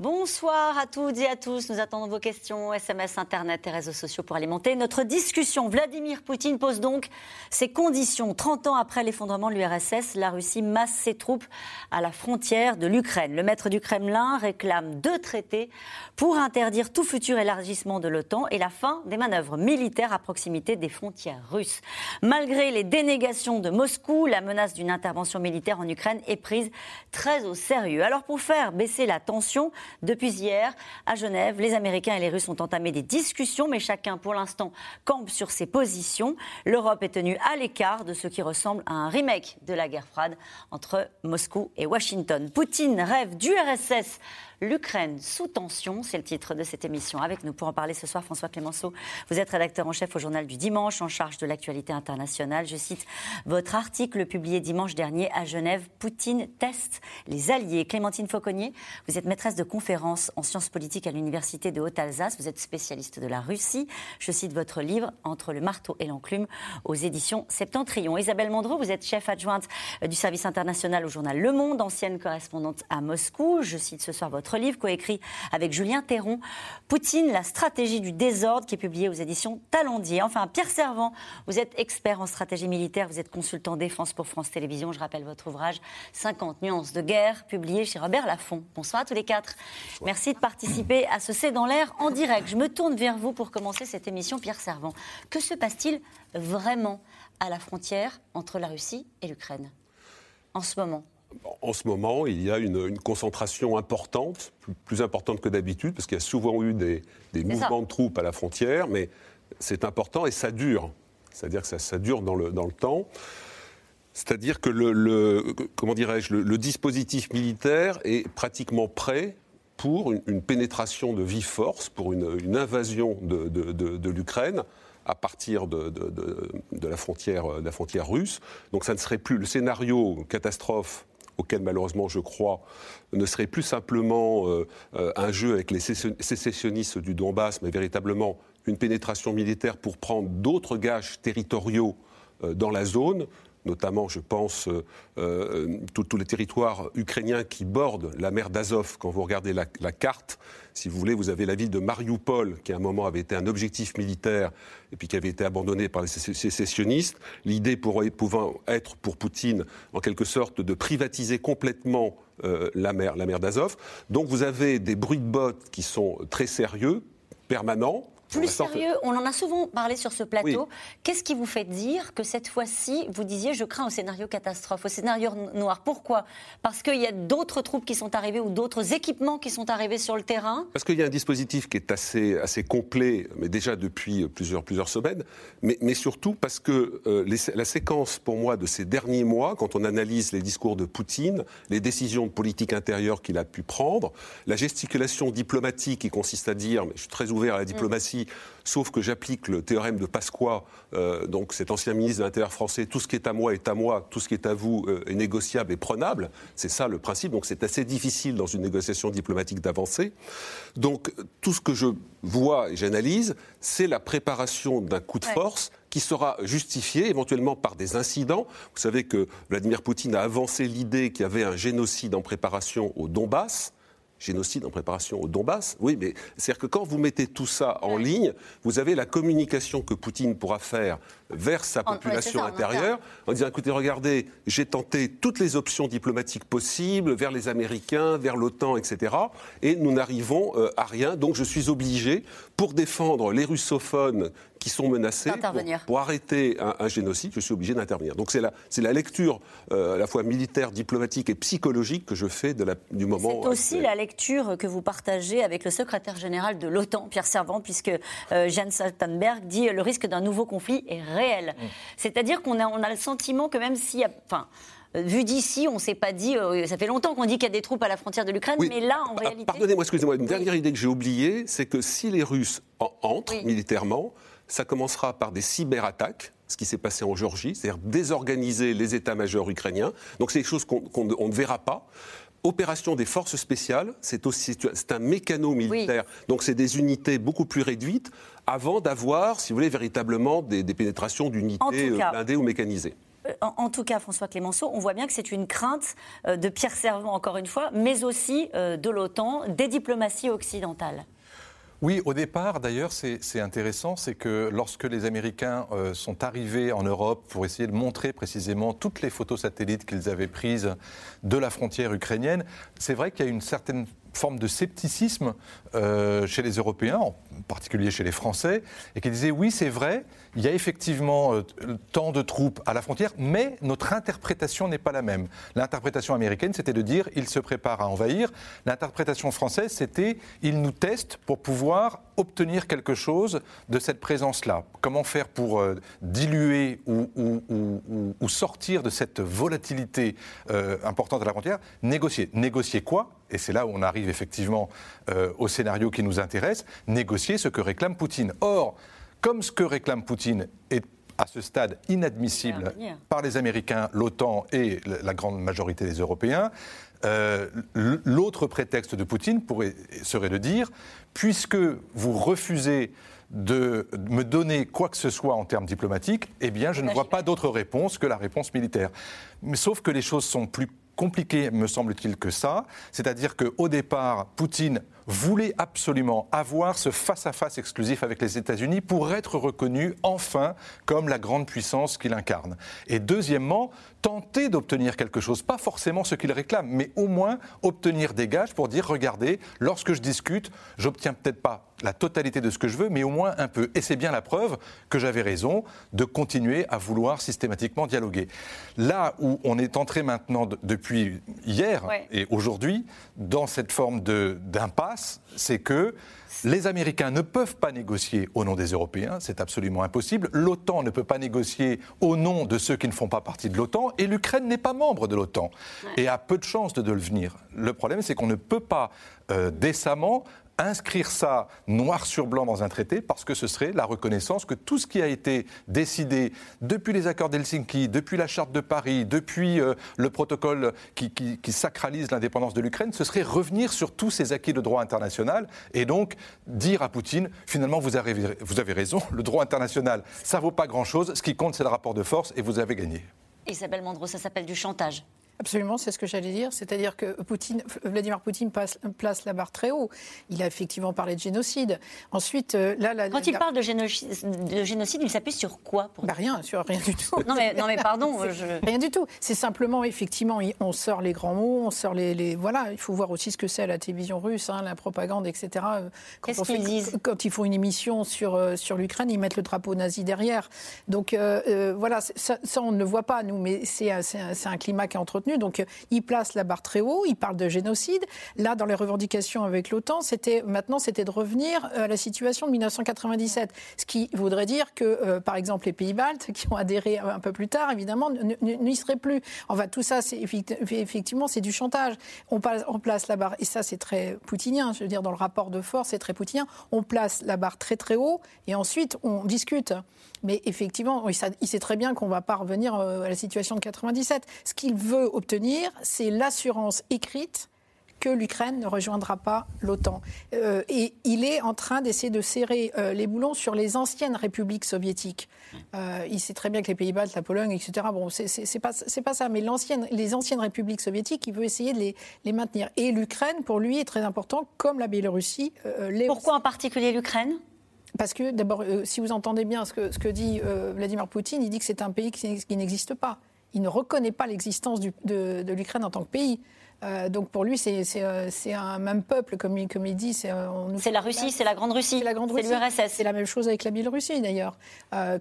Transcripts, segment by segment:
Bonsoir à toutes et à tous. Nous attendons vos questions, SMS, Internet et réseaux sociaux pour alimenter notre discussion. Vladimir Poutine pose donc ses conditions. 30 ans après l'effondrement de l'URSS, la Russie masse ses troupes à la frontière de l'Ukraine. Le maître du Kremlin réclame deux traités pour interdire tout futur élargissement de l'OTAN et la fin des manœuvres militaires à proximité des frontières russes. Malgré les dénégations de Moscou, la menace d'une intervention militaire en Ukraine est prise très au sérieux. Alors pour faire baisser la tension, depuis hier, à Genève, les Américains et les Russes ont entamé des discussions, mais chacun, pour l'instant, campe sur ses positions. L'Europe est tenue à l'écart de ce qui ressemble à un remake de la guerre froide entre Moscou et Washington. Poutine rêve du RSS L'Ukraine sous tension, c'est le titre de cette émission. Avec nous pour en parler ce soir, François Clémenceau. Vous êtes rédacteur en chef au journal du dimanche, en charge de l'actualité internationale. Je cite votre article publié dimanche dernier à Genève. Poutine teste les alliés. Clémentine Fauconnier, vous êtes maîtresse de conférences en sciences politiques à l'Université de Haute-Alsace. Vous êtes spécialiste de la Russie. Je cite votre livre Entre le marteau et l'enclume aux éditions Septentrion. Isabelle Mandreau, vous êtes chef adjointe du service international au journal Le Monde, ancienne correspondante à Moscou. Je cite ce soir votre livre coécrit avec Julien Théron, Poutine, la stratégie du désordre, qui est publié aux éditions Talendier. Enfin, Pierre Servant, vous êtes expert en stratégie militaire, vous êtes consultant défense pour France Télévisions. Je rappelle votre ouvrage 50 nuances de guerre, publié chez Robert Laffont. Bonsoir à tous les quatre. Merci de participer à ce C'est dans l'air en direct. Je me tourne vers vous pour commencer cette émission, Pierre Servant. Que se passe-t-il vraiment à la frontière entre la Russie et l'Ukraine? En ce moment en ce moment, il y a une, concentration importante, plus, importante que d'habitude, parce qu'il y a souvent eu des, mouvements de troupes à la frontière, mais c'est important et ça dure. C'est-à-dire que ça, dure dans le, temps. C'est-à-dire que le, comment dirais-je, le, dispositif militaire est pratiquement prêt pour une, pénétration de vive force, pour une, invasion de l'Ukraine à partir de, la frontière, de la frontière russe. Donc ça ne serait plus le scénario catastrophe auquel malheureusement je crois, ne serait plus simplement euh, euh, un jeu avec les sécessionnistes du Donbass, mais véritablement une pénétration militaire pour prendre d'autres gages territoriaux euh, dans la zone, notamment, je pense, tous les territoires ukrainiens qui bordent la mer d'Azov. Quand vous regardez la, carte, si vous voulez, vous avez la ville de Mariupol, qui à un moment avait été un objectif militaire et puis qui avait été abandonné par les sécessionnistes. L'idée pouvant être pour Poutine, en quelque sorte, de privatiser complètement euh, la mer, la mer d'Azov. Donc vous avez des bruits de bottes qui sont très sérieux, permanents, plus sérieux, on en a souvent parlé sur ce plateau. Qu'est-ce qui vous fait dire que cette fois-ci, vous disiez je crains au scénario catastrophe, au scénario noir? Pourquoi? Parce qu'il y a d'autres troupes qui sont arrivées ou d'autres équipements qui sont arrivés sur le terrain? Parce qu'il y a un dispositif qui est assez, assez complet, mais déjà depuis plusieurs, plusieurs semaines, mais, mais surtout parce que euh, la séquence pour moi de ces derniers mois, quand on analyse les discours de Poutine, les décisions de politique intérieure qu'il a pu prendre, la gesticulation diplomatique qui consiste à dire, mais je suis très ouvert à la diplomatie, sauf que j'applique le théorème de Pasqua, euh, donc cet ancien ministre de l'Intérieur français, tout ce qui est à moi est à moi, tout ce qui est à vous euh, est négociable et prenable. C'est ça le principe. Donc c'est assez difficile dans une négociation diplomatique d'avancer. Donc tout ce que je vois et j'analyse, c'est la préparation d'un coup de force qui sera justifié éventuellement par des incidents. Vous savez que Vladimir Poutine a avancé l'idée qu'il y avait un génocide en préparation au Donbass génocide en préparation au Donbass. Oui, mais c'est-à-dire que quand vous mettez tout ça en ligne, vous avez la communication que Poutine pourra faire vers sa population intérieure en, disant écoutez, regardez, j'ai tenté toutes les options diplomatiques possibles vers les Américains, vers l'OTAN, etc. Et nous n'arrivons euh, à rien. Donc je suis obligé, pour défendre les russophones qui sont menacés, pour, arrêter un, génocide, je suis obligé d'intervenir. Donc c'est la, la lecture euh, à la fois militaire, diplomatique et psychologique que je fais de la, du moment. C'est aussi la lecture que vous partagez avec le secrétaire général de l'OTAN, Pierre Servant, puisque euh, Jens Stoltenberg dit le risque d'un nouveau conflit est réel. Mm. C'est-à-dire qu'on a, on a le sentiment que même s'il y a... Enfin, euh, vu d'ici, on ne s'est pas dit. Euh, ça fait longtemps qu'on dit qu'il y a des troupes à la frontière de l'Ukraine, mais là, en réalité. Pardonnez-moi, excusez-moi. Une dernière idée que j'ai oubliée, c'est que si les Russes entrent militairement, ça commencera par des cyberattaques ce qui s'est passé en Géorgie, c'est-à-dire désorganiser les états-majors ukrainiens. Donc c'est des choses qu'on ne verra pas opération des forces spéciales, c'est aussi c'est un mécano militaire, donc c'est des unités beaucoup plus réduites avant d'avoir, si vous voulez, véritablement des, pénétrations d'unités euh, blindées ou mécanisées. Euh, en, tout cas, François Clémenceau, on voit bien que c'est une crainte euh, de Pierre Servant, encore une fois, mais aussi de l'OTAN, des diplomaties occidentales. Oui, au départ, d'ailleurs, c'est intéressant, c'est que lorsque les Américains euh, sont arrivés en Europe pour essayer de montrer précisément toutes les photos satellites qu'ils avaient prises de la frontière ukrainienne, c'est vrai qu'il y a une certaine forme de scepticisme euh, chez les Européens, en particulier chez les Français, et qui disaient oui, c'est vrai, il y a effectivement euh, tant de troupes à la frontière, mais notre interprétation n'est pas la même. L'interprétation américaine, c'était de dire il se prépare à envahir. L'interprétation française, c'était il nous teste pour pouvoir obtenir quelque chose de cette présence-là. Comment faire pour euh, diluer ou, sortir de cette volatilité importante à la frontière? Négocier. Négocier quoi? Et c'est là où on arrive effectivement euh, au scénario qui nous intéresse, négocier ce que réclame Poutine. Or, comme ce que réclame Poutine est à ce stade inadmissible par les Américains, l'OTAN et la grande majorité des Européens, euh, l'autre prétexte de Poutine pourrait, serait de dire, puisque vous refusez de me donner quoi que ce soit en termes diplomatiques, eh bien, je ne vois pas d'autre réponse que la réponse militaire. Mais sauf que les choses sont plus compliqué, me semble-t-il, que ça. C'est-à-dire qu'au départ, Poutine voulait absolument avoir ce face-à-face exclusif avec les États-Unis pour être reconnu enfin comme la grande puissance qu'il incarne. Et deuxièmement, tenter d'obtenir quelque chose, pas forcément ce qu'il réclame, mais au moins obtenir des gages pour dire regardez, lorsque je discute, j'obtiens peut-être pas la totalité de ce que je veux, mais au moins un peu. Et c'est bien la preuve que j'avais raison de continuer à vouloir systématiquement dialoguer. Là où on est entré maintenant depuis hier et aujourd'hui dans cette forme d'impasse, c'est que les Américains ne peuvent pas négocier au nom des Européens, c'est absolument impossible. L'OTAN ne peut pas négocier au nom de ceux qui ne font pas partie de l'OTAN, et l'Ukraine n'est pas membre de l'OTAN et a peu de chances de devenir. Le problème, c'est qu'on ne peut pas euh, décemment inscrire ça noir sur blanc dans un traité parce que ce serait la reconnaissance que tout ce qui a été décidé depuis les accords d'Helsinki, depuis la charte de Paris, depuis euh, le protocole qui, sacralise l'indépendance de l'Ukraine, ce serait revenir sur tous ces acquis de droit international et donc dire à Poutine finalement vous avez, raison, le droit international ça vaut pas grand-chose, ce qui compte c'est le rapport de force et vous avez gagné. Isabelle Mandreau, ça s'appelle du chantage. Absolument, c'est ce que j'allais dire. C'est-à-dire que Poutine, Vladimir Poutine place la barre très haut. Il a effectivement parlé de génocide. Ensuite, euh, là, quand il parle de génocide, de génocide, il s'appuie sur quoi pour... Bah rien, sur rien du tout. non, mais, non mais pardon, rien du tout. C'est simplement effectivement, on sort les grands mots, on sort les, voilà. Il faut voir aussi ce que c'est la télévision russe, hein, la propagande, etc. Qu'est-ce qu'ils disent? Quand ils font une émission sur euh, sur l'Ukraine, ils mettent le drapeau nazi derrière. Donc euh, voilà, ça, ça, on ne le voit pas nous, mais c'est un, un climat qui est entretenu donc, il place la barre très haut, il parle de génocide. Là, dans les revendications avec l'OTAN, c'était maintenant, c'était de revenir euh, à la situation de 1997. Ce qui voudrait dire que, euh, par exemple, les pays baltes, qui ont adhéré un peu plus tard, évidemment, n'y seraient plus. Enfin, tout ça, effectivement, c'est du chantage. On, place la barre, et ça, c'est très poutinien, je veux dire, dans le rapport de force, c'est très poutinien. On place la barre très, très haut, et ensuite, on discute. Mais effectivement, il sait très bien qu'on ne va pas revenir euh, à la situation de 97. Ce qu'il veut obtenir, c'est l'assurance écrite que l'Ukraine ne rejoindra pas l'OTAN. Euh, et il est en train d'essayer de serrer euh, les boulons sur les anciennes républiques soviétiques. il sait très bien que les Pays-Bas, la Pologne, etc., bon, c'est pas, pas ça, mais les anciennes républiques soviétiques, il veut essayer de les, les maintenir. Et l'Ukraine, pour lui, est très important, comme la Biélorussie. Pourquoi en particulier l'Ukraine? Parce que d'abord, euh, si vous entendez bien ce que, ce que dit euh, Vladimir Poutine, il dit que c'est un pays qui, n'existe pas. Il ne reconnaît pas l'existence de, de l'Ukraine en tant que pays. Euh, donc pour lui, c'est euh, un même peuple, comme il, comme il dit. C'est la Russie, c'est la Grande Russie. C'est la Grande Russie. l'URSS. C'est la même chose avec la Biélorussie d'ailleurs. Euh,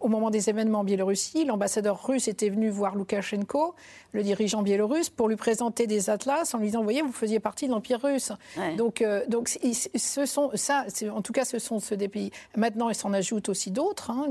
au moment des événements en Biélorussie, l'ambassadeur russe était venu voir Loukachenko, le dirigeant biélorusse, pour lui présenter des atlas en lui disant, vous voyez, vous faisiez partie de l'Empire russe. Donc, donc ce sont, ça, en tout cas, ce sont ceux des pays. Maintenant, il s'en ajoute aussi d'autres. Hein,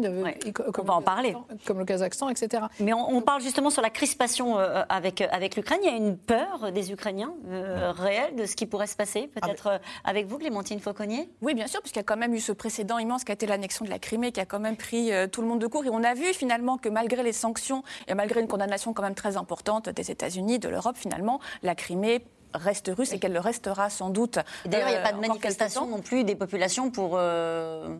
on va en parler. Comme le Kazakhstan, etc. Mais on, on parle justement sur la crispation avec, avec l'Ukraine. Il y a une peur des Ukrainiens euh, réelle de ce qui pourrait se passer Ah, Peut-être euh, avec vous, Clémentine Fauconnier? Oui, bien sûr, puisqu'il y a quand même eu ce précédent immense qui a été l'annexion de la Crimée, qui a quand même pris euh, tout le monde de court. Et on a vu finalement que malgré les sanctions et malgré une condamnation quand même très importante des États-Unis, de l'Europe, finalement, la Crimée reste russe et qu'elle le restera sans doute. D'ailleurs, il n'y a euh, pas de quelques manifestation non plus des populations pour, euh,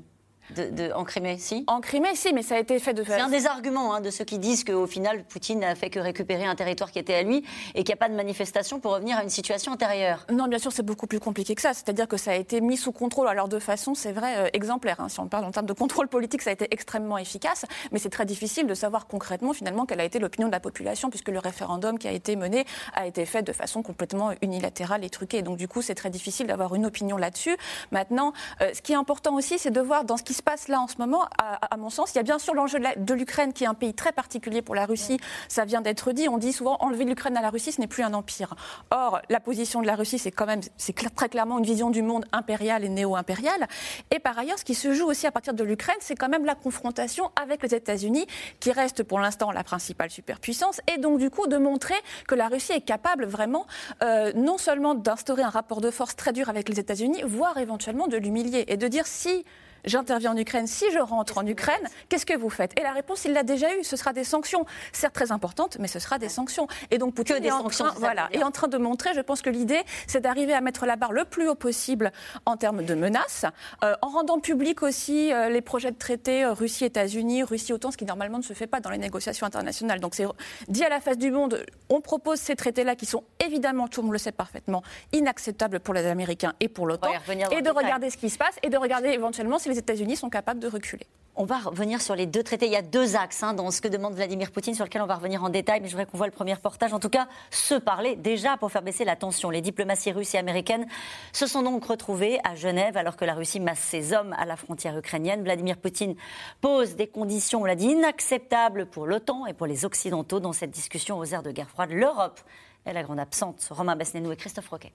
de, de- en Crimée, si? En Crimée, si, mais ça a été fait de C'est un des arguments hein, de ceux qui disent qu'au final, Poutine n'a fait que récupérer un territoire qui était à lui et qu'il n'y a pas de manifestation pour revenir à une situation antérieure. Non, bien sûr, c'est beaucoup plus compliqué que ça. C'est-à-dire que ça a été mis sous contrôle, alors de façon, c'est vrai, euh, exemplaire. hein. Si on parle en termes de contrôle politique, ça a été extrêmement efficace, mais c'est très difficile de savoir concrètement, finalement, quelle a été l'opinion de la population, puisque le référendum qui a été mené a été fait de façon complètement unilatérale et truquée. Donc, du coup, c'est très difficile d'avoir une opinion là-dessus. Maintenant, euh, ce qui est important aussi, c'est de voir dans ce qui se passe là en ce moment, à, à mon sens, il y a bien sûr l'enjeu de l'Ukraine, qui est un pays très particulier pour la Russie. Ça vient d'être dit. On dit souvent enlever l'Ukraine à la Russie, ce n'est plus un empire. Or, la position de la Russie, c'est quand même, c'est cl- très clairement une vision du monde impériale et néo-impériale. Et par ailleurs, ce qui se joue aussi à partir de l'Ukraine, c'est quand même la confrontation avec les États-Unis, qui reste pour l'instant la principale superpuissance, et donc du coup de montrer que la Russie est capable vraiment euh, non seulement d'instaurer un rapport de force très dur avec les États-Unis, voire éventuellement de l'humilier et de dire si j'interviens en Ukraine, si je rentre en Ukraine, qu'est-ce que vous faites? Et la réponse, il l'a déjà eu, ce sera des sanctions, certes très importantes, mais ce sera des sanctions. Et donc Poutine des est, en train, voilà, est en train de montrer, je pense que l'idée, c'est d'arriver à mettre la barre le plus haut possible en termes de menaces, euh, en rendant public aussi euh, les projets de traité euh, Russie-États-Unis, Russie-OTAN, ce qui normalement ne se fait pas dans les négociations internationales. Donc c'est dit à la face du monde, on propose ces traités-là qui sont évidemment, tout le monde le sait parfaitement, inacceptables pour les Américains et pour l'OTAN, et de détail. regarder ce qui se passe et de regarder éventuellement si les États-Unis sont capables de reculer. On va revenir sur les deux traités. Il y a deux axes hein, dans ce que demande Vladimir Poutine sur lequel on va revenir en détail, mais je voudrais qu'on voit le premier reportage. En tout cas, se parler déjà pour faire baisser la tension. Les diplomaties russes et américaines se sont donc retrouvées à Genève alors que la Russie masse ses hommes à la frontière ukrainienne. Vladimir Poutine pose des conditions, on l'a dit, inacceptables pour l'OTAN et pour les Occidentaux dans cette discussion aux airs de guerre froide. L'Europe est la grande absente. Romain Besnénou et Christophe Roquet.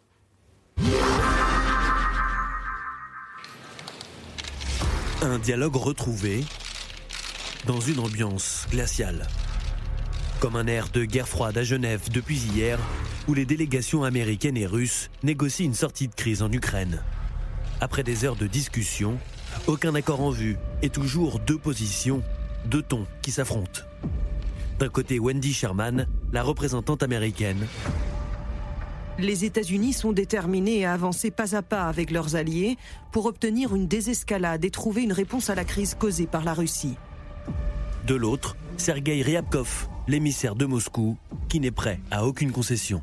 Un dialogue retrouvé dans une ambiance glaciale. Comme un air de guerre froide à Genève depuis hier, où les délégations américaines et russes négocient une sortie de crise en Ukraine. Après des heures de discussion, aucun accord en vue et toujours deux positions, deux tons qui s'affrontent. D'un côté, Wendy Sherman, la représentante américaine, Les États-Unis sont déterminés à avancer pas à pas avec leurs alliés pour obtenir une désescalade et trouver une réponse à la crise causée par la Russie. de l'autre, Sergei Ryabkov, l'émissaire de Moscou, qui n'est prêt à aucune concession.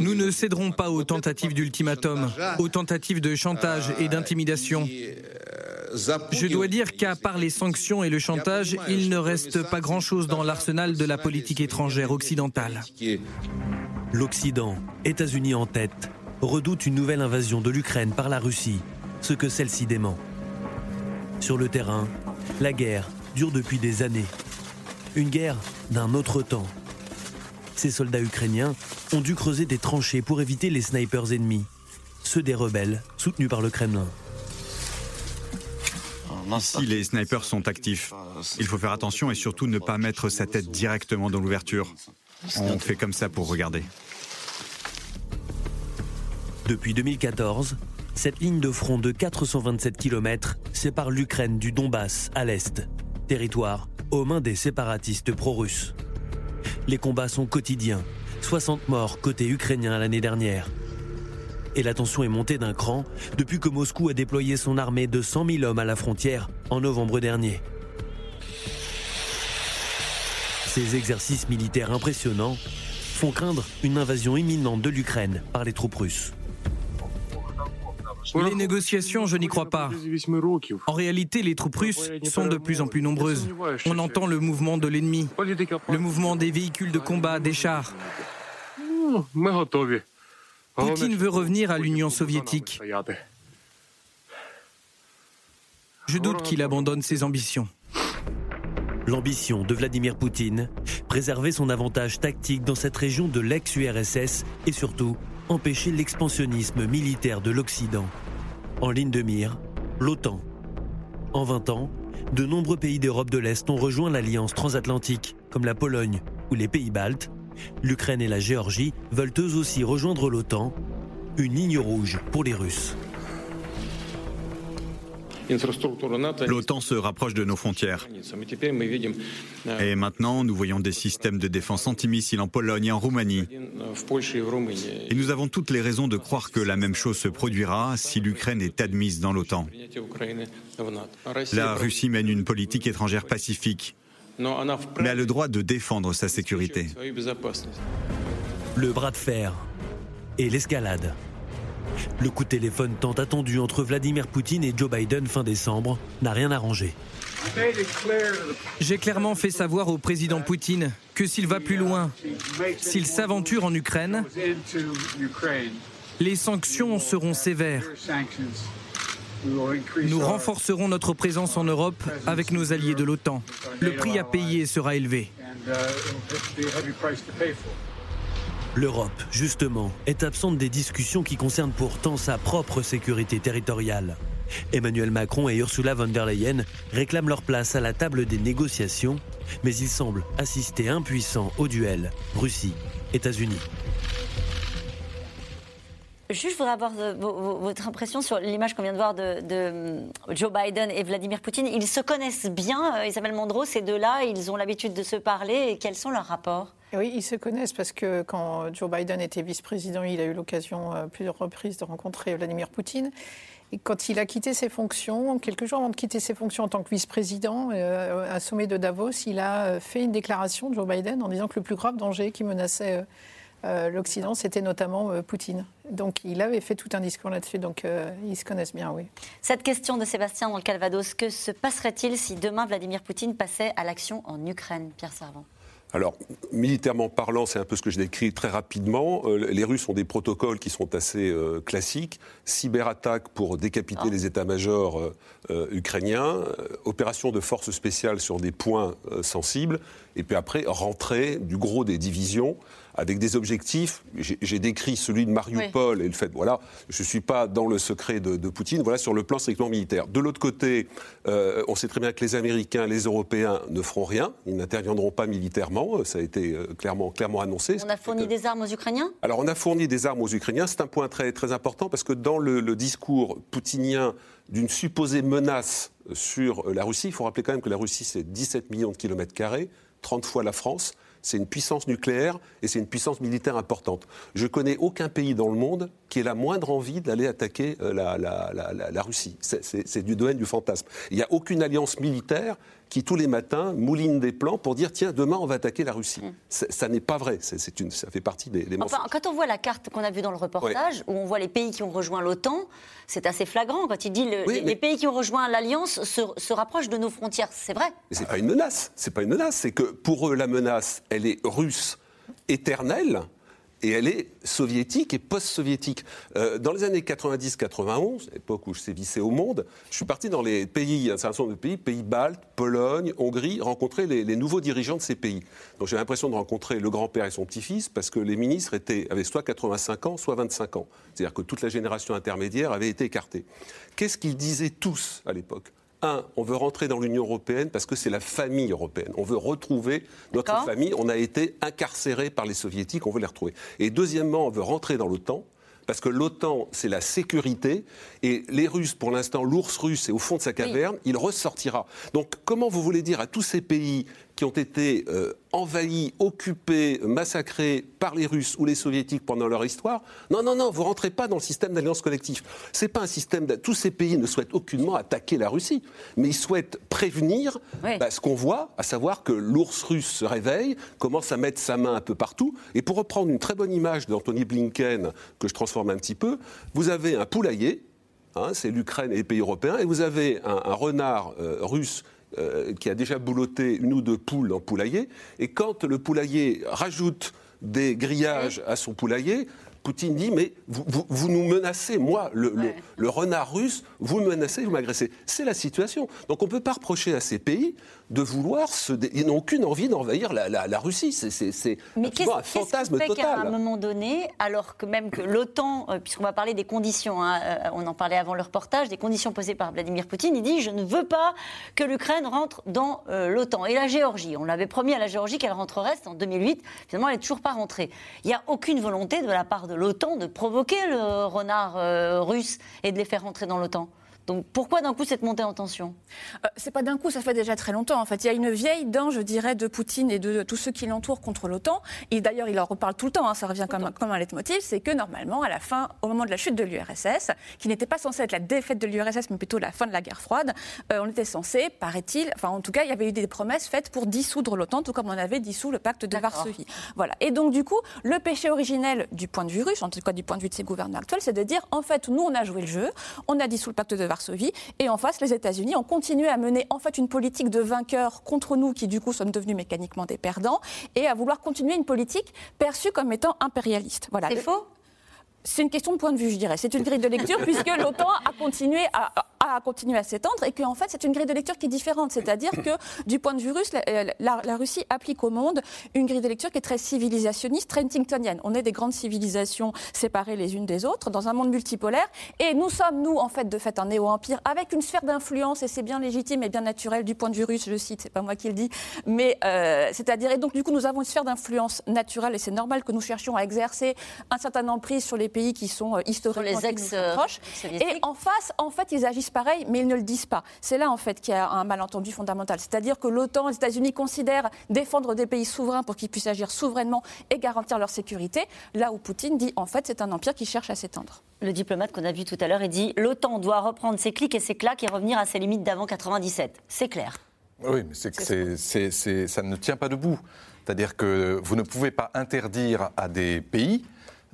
Nous ne céderons pas aux tentatives d'ultimatum, aux tentatives de chantage et d'intimidation. Je dois dire qu'à part les sanctions et le chantage, il ne reste pas grand-chose dans l'arsenal de la politique étrangère occidentale. L'Occident, États-Unis en tête, redoute une nouvelle invasion de l'Ukraine par la Russie, ce que celle-ci dément. Sur le terrain, la guerre dure depuis des années. Une guerre d'un autre temps. Ces soldats ukrainiens ont dû creuser des tranchées pour éviter les snipers ennemis, ceux des rebelles soutenus par le Kremlin. Ici, les snipers sont actifs. Il faut faire attention et surtout ne pas mettre sa tête directement dans l'ouverture. On fait comme ça pour regarder. Depuis 2014, cette ligne de front de 427 km sépare l'Ukraine du Donbass à l'est, territoire aux mains des séparatistes pro-russes. Les combats sont quotidiens, 60 morts côté ukrainien l'année dernière. Et la tension est montée d'un cran depuis que Moscou a déployé son armée de 100 000 hommes à la frontière en novembre dernier. Ces exercices militaires impressionnants font craindre une invasion imminente de l'Ukraine par les troupes russes. Les négociations, je n'y crois pas. En réalité, les troupes russes sont de plus en plus nombreuses. On entend le mouvement de l'ennemi, le mouvement des véhicules de combat, des chars. Poutine veut revenir à l'Union soviétique. Je doute qu'il abandonne ses ambitions. L'ambition de Vladimir Poutine, préserver son avantage tactique dans cette région de l'ex-URSS et surtout empêcher l'expansionnisme militaire de l'Occident. En ligne de mire, l'OTAN. En 20 ans, de nombreux pays d'Europe de l'Est ont rejoint l'alliance transatlantique, comme la Pologne ou les pays baltes, L'Ukraine et la Géorgie veulent eux aussi rejoindre l'OTAN, une ligne rouge pour les Russes. L'OTAN se rapproche de nos frontières. Et maintenant, nous voyons des systèmes de défense antimissiles en Pologne et en Roumanie. Et nous avons toutes les raisons de croire que la même chose se produira si l'Ukraine est admise dans l'OTAN. La Russie mène une politique étrangère pacifique, mais a le droit de défendre sa sécurité. Le bras de fer et l'escalade. Le coup de téléphone tant attendu entre Vladimir Poutine et Joe Biden fin décembre n'a rien arrangé. J'ai clairement fait savoir au président Poutine que s'il va plus loin, s'il s'aventure en Ukraine, les sanctions seront sévères. Nous renforcerons notre présence en Europe avec nos alliés de l'OTAN. Le prix à payer sera élevé. L'Europe, justement, est absente des discussions qui concernent pourtant sa propre sécurité territoriale. Emmanuel Macron et Ursula von der Leyen réclament leur place à la table des négociations, mais ils semblent assister impuissants au duel Russie-États-Unis. Juste, je voudrais avoir votre impression sur l'image qu'on vient de voir de, de, Joe Biden et Vladimir Poutine. Ils se connaissent bien, euh, Isabelle Mandreau, ces deux-là, ils ont l'habitude de se parler. Quels sont leurs rapports? Oui, ils se connaissent parce que quand Joe Biden était vice-président, il a eu l'occasion à plusieurs reprises de rencontrer Vladimir Poutine. Et quand il a quitté ses fonctions, quelques jours avant de quitter ses fonctions en tant que vice-président, euh, à un sommet de Davos, il a fait une déclaration, Joe Biden, en disant que le plus grave danger qui menaçait euh, euh, l'Occident, c'était notamment Poutine. Donc il avait fait tout un discours là-dessus, donc ils se connaissent bien, oui. Cette question de Sébastien dans le Calvados, que se passerait-il si demain Vladimir Poutine passait à l'action en Ukraine, Pierre Servant alors, militairement parlant, c'est un peu ce que je décris très rapidement. Euh, les Russes ont des protocoles qui sont assez euh, classiques. Cyberattaque pour décapiter ah. les états-majors euh, ukrainiens, opération de forces spéciales sur des points sensibles, et puis après, rentrée du gros des divisions avec des objectifs. J'ai décrit celui de Mariupol et le fait, voilà, je ne suis pas dans le secret de, Poutine, voilà, sur le plan strictement militaire. De l'autre côté, euh, on sait très bien que les Américains, les Européens ne feront rien, ils n'interviendront pas militairement, ça a été euh, clairement, clairement annoncé. On a fourni des armes aux Ukrainiens? Alors on a fourni des armes aux Ukrainiens, c'est un point très, très important parce que dans le, le discours poutinien d'une supposée menace sur la Russie, il faut rappeler quand même que la Russie c'est 17 millions de kilomètres carrés, 30 fois la France c'est une puissance nucléaire et c'est une puissance militaire importante. Je connais aucun pays dans le monde qui ait la moindre envie d'aller attaquer euh, la, Russie. C'est du domaine du fantasme. Il n'y a aucune alliance militaire qui tous les matins mouline des plans pour dire tiens demain on va attaquer la Russie. Mm. Ça n'est pas vrai. Une, ça fait partie des, des enfin, Quand on voit la carte qu'on a vue dans le reportage où on voit les pays qui ont rejoint l'OTAN, c'est assez flagrant quand il dit les, pays qui ont rejoint l'alliance se, se, rapprochent de nos frontières. C'est vrai. Mais c'est pas une menace. C'est pas une menace. C'est que pour eux la menace elle est russe éternelle et elle est soviétique et post-soviétique. Euh, dans les années 90-91, l'époque où je sévissais au monde, je suis parti dans les pays, un certain nombre de pays, pays baltes, Pologne, Hongrie, rencontrer les, nouveaux dirigeants de ces pays. Donc j'ai l'impression de rencontrer le grand-père et son petit-fils parce que les ministres étaient, avaient soit 85 ans, soit 25 ans. C'est-à-dire que toute la génération intermédiaire avait été écartée. Qu'est-ce qu'ils disaient tous à l'époque? Un, on veut rentrer dans l'Union européenne parce que c'est la famille européenne. On veut retrouver notre famille. On a été incarcéré par les soviétiques, on veut les retrouver. Et deuxièmement, on veut rentrer dans l'OTAN parce que l'OTAN, c'est la sécurité, et les Russes, pour l'instant, l'ours russe est au fond de sa caverne, il ressortira. Donc, comment vous voulez dire à tous ces pays qui ont été euh, envahis, occupés, massacrés par les Russes ou les Soviétiques pendant leur histoire. Non, non, non, vous rentrez pas dans le système d'alliance collective. C'est pas un système. Tous ces pays ne souhaitent aucunement attaquer la Russie, mais ils souhaitent prévenir bah, ce qu'on voit, à savoir que l'ours russe se réveille, commence à mettre sa main un peu partout. Et pour reprendre une très bonne image d'Anthony Blinken que je transforme un petit peu, vous avez un poulailler. Hein, c'est l'Ukraine et les pays européens, et vous avez un, renard euh, russe euh, qui a déjà boulotté une ou deux poules en poulailler. Et quand le poulailler rajoute des grillages à son poulailler, Poutine dit mais vous, nous menacez, moi, le, le, renard russe, vous me menacez, vous m'agressez. C'est la situation. Donc on ne peut pas reprocher à ces pays de vouloir se. Ils n'ont aucune envie d'envahir la, la, Russie. C'est un fantasme fait total. À un moment donné, alors que même que l'OTAN, euh, puisqu'on va parler des conditions, hein, euh, on en parlait avant le reportage, des conditions posées par Vladimir Poutine, il dit je ne veux pas que l'Ukraine rentre dans euh, l'OTAN. Et la Géorgie, on l'avait promis à la Géorgie qu'elle rentrerait, en 2008. Finalement, elle n'est toujours pas rentrée. Il n'y a aucune volonté de la part de l'OTAN de provoquer le renard russe et de les faire rentrer dans l'OTAN. Donc pourquoi d'un coup cette montée en tension? Euh, C'est pas d'un coup, ça fait déjà très longtemps. En fait, il y a une vieille dent, je dirais, de Poutine et de, tous ceux qui l'entourent contre l'OTAN. Et d'ailleurs, il en reparle tout le temps. Hein, ça revient comme, comme, un leitmotiv. C'est que normalement, à la fin, au moment de la chute de l'URSS, qui n'était pas censé être la défaite de l'URSS, mais plutôt la fin de la guerre froide, euh, on était censé, paraît-il, enfin en tout cas, il y avait eu des promesses faites pour dissoudre l'OTAN, tout comme on avait dissous le pacte de Varsovie. Voilà. Et donc du coup, le péché originel du point de vue russe, en tout cas du point de vue de ses gouvernants actuels, c'est de dire en fait, nous on a joué le jeu, on a dissous le pacte de Varsovie, et en face, les États-Unis ont continué à mener en fait une politique de vainqueurs contre nous, qui du coup sommes devenus mécaniquement des perdants, et à vouloir continuer une politique perçue comme étant impérialiste. Voilà. C'est faux? C'est une question de point de vue, je dirais. C'est une grille de lecture puisque l'OTAN a continué à, a continué à s'étendre et qu'en fait, c'est une grille de lecture qui est différente. C'est-à-dire que, du point de vue russe, la, Russie applique au monde une grille de lecture qui est très civilisationniste, très Huntingtonienne. On est des grandes civilisations séparées les unes des autres dans un monde multipolaire et nous sommes, nous, en fait, de fait, un néo-empire avec une sphère d'influence et c'est bien légitime et bien naturel du point de vue russe, je cite, c'est pas moi qui le dis, mais euh, c'est-à-dire, et donc, du coup, nous avons une sphère d'influence naturelle et c'est normal que nous cherchions à exercer un certain emprise sur les pays qui sont euh, historiquement les ex euh, proches. Et en face, en fait, ils agissent pareil, mais ils ne le disent pas. C'est là, en fait, qu'il y a un malentendu fondamental. C'est-à-dire que l'OTAN, les États-Unis considèrent défendre des pays souverains pour qu'ils puissent agir souverainement et garantir leur sécurité, là où Poutine dit, en fait, c'est un empire qui cherche à s'étendre. Le diplomate qu'on a vu tout à l'heure, il dit l'OTAN doit reprendre ses clics et ses claques et revenir à ses limites d'avant 97. C'est clair. Oui, mais c'est que ça ne tient pas debout. C'est-à-dire que vous ne pouvez pas interdire à des pays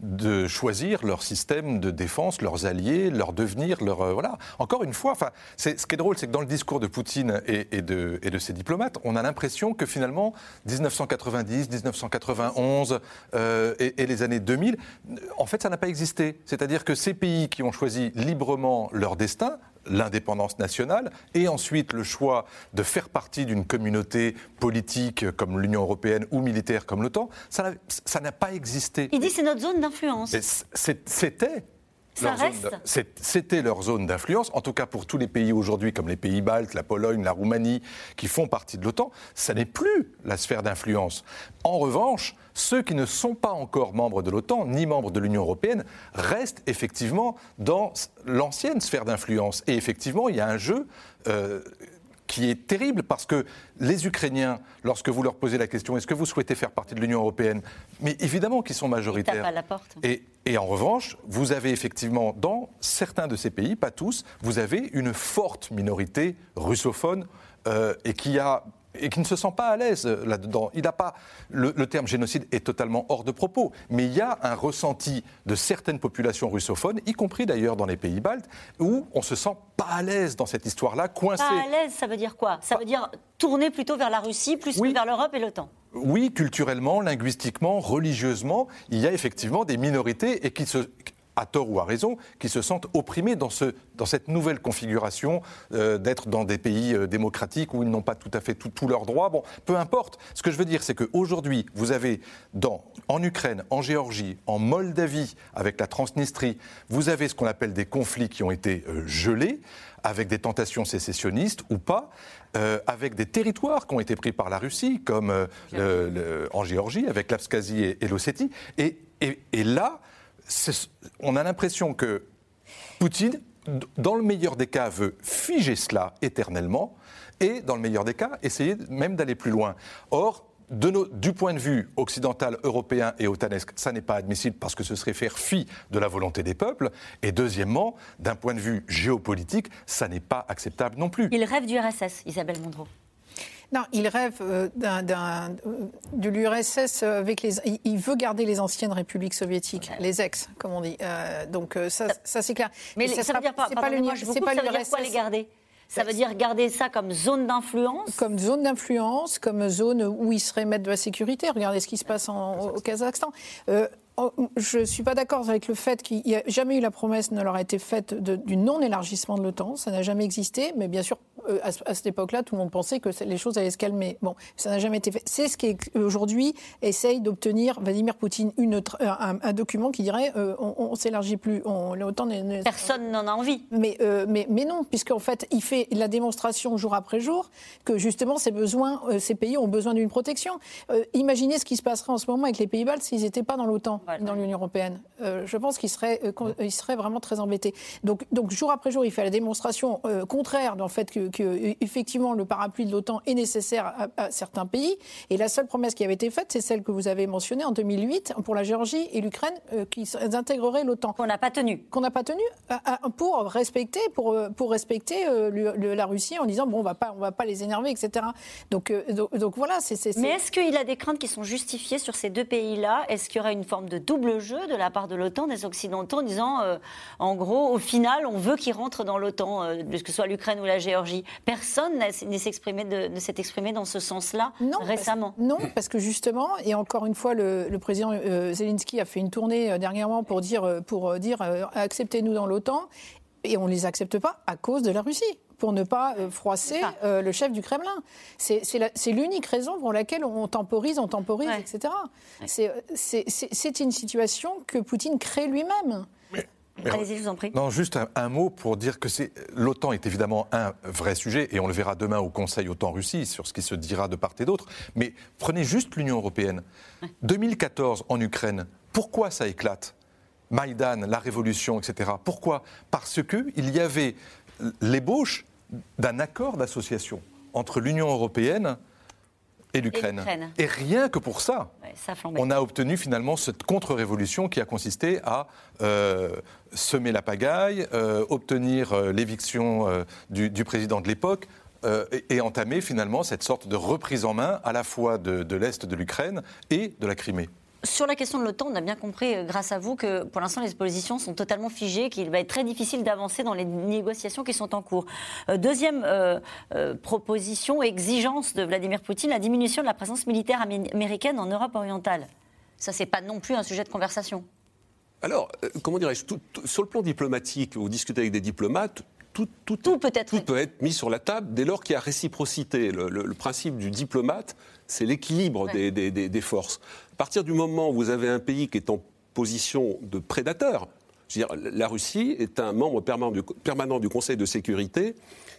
de choisir leur système de défense, leurs alliés, leur devenir, leur euh, voilà. Encore une fois, enfin, ce qui est drôle, c'est que dans le discours de Poutine et, de, et de, ses diplomates, on a l'impression que finalement 1990, 1991 euh, et, et, les années 2000, en fait, ça n'a pas existé. C'est-à-dire que ces pays qui ont choisi librement leur destin l'indépendance nationale et ensuite le choix de faire partie d'une communauté politique comme l'Union européenne ou militaire comme l'OTAN, ça n'a pas existé. Il dit c'est notre zone d'influence. C'était c'était leur zone d'influence, en tout cas pour tous les pays aujourd'hui, comme les pays baltes, la Pologne, la Roumanie, qui font partie de l'OTAN, ça n'est plus la sphère d'influence. En revanche, ceux qui ne sont pas encore membres de l'OTAN, ni membres de l'Union européenne, restent effectivement dans l'ancienne sphère d'influence. Et effectivement, il y a un jeu euh, qui est terrible parce que les Ukrainiens, lorsque vous leur posez la question est-ce que vous souhaitez faire partie de l'Union européenne Mais évidemment qu'ils sont majoritaires. À la porte. Et, et, en revanche, vous avez effectivement dans certains de ces pays, pas tous, vous avez une forte minorité russophone euh, et qui a et qui ne se sent pas à l'aise euh, là-dedans. Il n'a pas le, terme génocide est totalement hors de propos, mais il y a un ressenti de certaines populations russophones, y compris d'ailleurs dans les pays baltes, où on se sent pas à l'aise dans cette histoire-là, coincé. Pas à l'aise, ça veut dire quoi? Ça veut dire tourner plutôt vers la Russie plus que vers l'Europe et l'OTAN? Oui, culturellement, linguistiquement, religieusement, il y a effectivement des minorités et qui se à tort ou à raison, qui se sentent opprimés dans, ce, dans cette nouvelle configuration euh, d'être dans des pays euh, démocratiques où ils n'ont pas tout à fait tous leurs droits. Bon, peu importe. Ce que je veux dire, c'est qu'aujourd'hui, vous avez dans, en Ukraine, en Géorgie, en Moldavie, avec la Transnistrie, vous avez ce qu'on appelle des conflits qui ont été euh, gelés, avec des tentations sécessionnistes ou pas. avec des territoires qui ont été pris par la Russie, comme en Géorgie, avec l'Abkhazie et, et l'Ossétie. Et, et, et, là, on a l'impression que Poutine, dans le meilleur des cas, veut figer cela éternellement et, dans le meilleur des cas, essayer même d'aller plus loin. Or, du point de vue occidental, européen et otanesque, ça n'est pas admissible parce que ce serait faire fi de la volonté des peuples. Et deuxièmement, d'un point de vue géopolitique, ça n'est pas acceptable non plus. Il rêve du RSS, Isabelle Mondreau. Non, il rêve euh, de l'URSS avec les. Il veut garder les anciennes républiques soviétiques, les ex, comme on dit. Euh, donc euh, ça, ça c'est clair. Mais ça, ça veut dire pas. C'est pas l'URSS. Quoi les garder? Ça veut dire garder ça comme zone d'influence? Comme zone d'influence, comme zone où il serait maître de la sécurité. Regardez ce qui se passe en, au Kazakhstan je ne suis pas d'accord avec le fait qu'il n'y a jamais eu la promesse, ne leur a été faite du non-élargissement de l'OTAN. Ça n'a jamais existé, mais bien sûr, euh, à, cette époque-là, tout le monde pensait que les choses allaient se calmer. Bon, ça n'a jamais été fait. C'est ce qui, aujourd'hui, essaye d'obtenir Vladimir Poutine une, un, document qui dirait euh, on, ne s'élargit plus. L'OTAN Personne n'en a envie. Mais, euh, mais, mais non, puisqu'en fait, il fait la démonstration jour après jour que justement, ces, besoins, ces pays ont besoin d'une protection. imaginez ce qui se passerait en ce moment avec les pays baltes s'ils n'étaient pas dans l'OTAN, dans l'Union européenne. je pense qu'ils seraient, ils seraient vraiment très embêtés. Donc, donc, jour après jour, il fait la démonstration contraire en fait que que effectivement le parapluie de l'OTAN est nécessaire à, certains pays. Et la seule promesse qui avait été faite, c'est celle que vous avez mentionnée en 2008 pour la Géorgie et l'Ukraine euh, qui intégreraient l'OTAN. Qu'on n'a pas tenu. Qu'on n'a pas tenu pour respecter, pour, pour respecter euh, la Russie en disant bon on va pas on va pas les énerver etc. Donc euh, donc, voilà c'est. Mais est-ce qu'il a des craintes qui sont justifiées sur ces deux pays-là? Est-ce qu'il y aurait une forme de double jeu de la part de l'OTAN des Occidentaux en disant en gros au final on veut qu'ils rentrent dans l'OTAN, que ce soit l'Ukraine ou la Géorgie? Personne ne s'est exprimé dans ce sens-là récemment. non, parce que justement, et encore une fois, le, président euh, Zelensky a fait une tournée euh, dernièrement pour dire, euh, pour dire acceptez-nous dans l'OTAN, et on ne les accepte pas à cause de la Russie pour ne pas froisser le chef du Kremlin. C'est l'unique raison pour laquelle on temporise, on temporise, etc. C'est une situation que Poutine crée lui-même. Allez-y, je vous en prie. Non, juste un, mot pour dire que l'OTAN est évidemment un vrai sujet, et on le verra demain au Conseil OTAN-Russie sur ce qui se dira de part et d'autre. Mais prenez juste l'Union européenne. 2014 en Ukraine, pourquoi ça éclate? Maïdan, la révolution, etc. Pourquoi? Parce qu'il y avait l'ébauche d'un accord d'association entre l'Union européenne et l'Ukraine. Et, rien que pour ça, on a obtenu finalement cette contre-révolution qui a consisté à euh, semer la pagaille, euh, obtenir euh, l'éviction du, président de l'époque. Et, entamer finalement cette sorte de reprise en main à la fois de l'Est de l'Ukraine et de la Crimée. Sur la question de l'OTAN, on a bien compris, euh, grâce à vous, que pour l'instant, les positions sont totalement figées, qu'il va être très difficile d'avancer dans les négociations qui sont en cours. Euh, deuxième euh, proposition, exigence de Vladimir Poutine, la diminution de la présence militaire américaine en Europe orientale. Ça, c'est pas non plus un sujet de conversation. Alors, comment dirais-je, sur le plan diplomatique, vous discutez avec des diplomates, tout, peut être... tout, peut être... mis sur la table dès lors qu'il y a réciprocité. Le, principe du diplomate, c'est l'équilibre des, forces. À partir du moment où vous avez un pays qui est en position de prédateur, dire, la Russie est un membre permanent du, Conseil de sécurité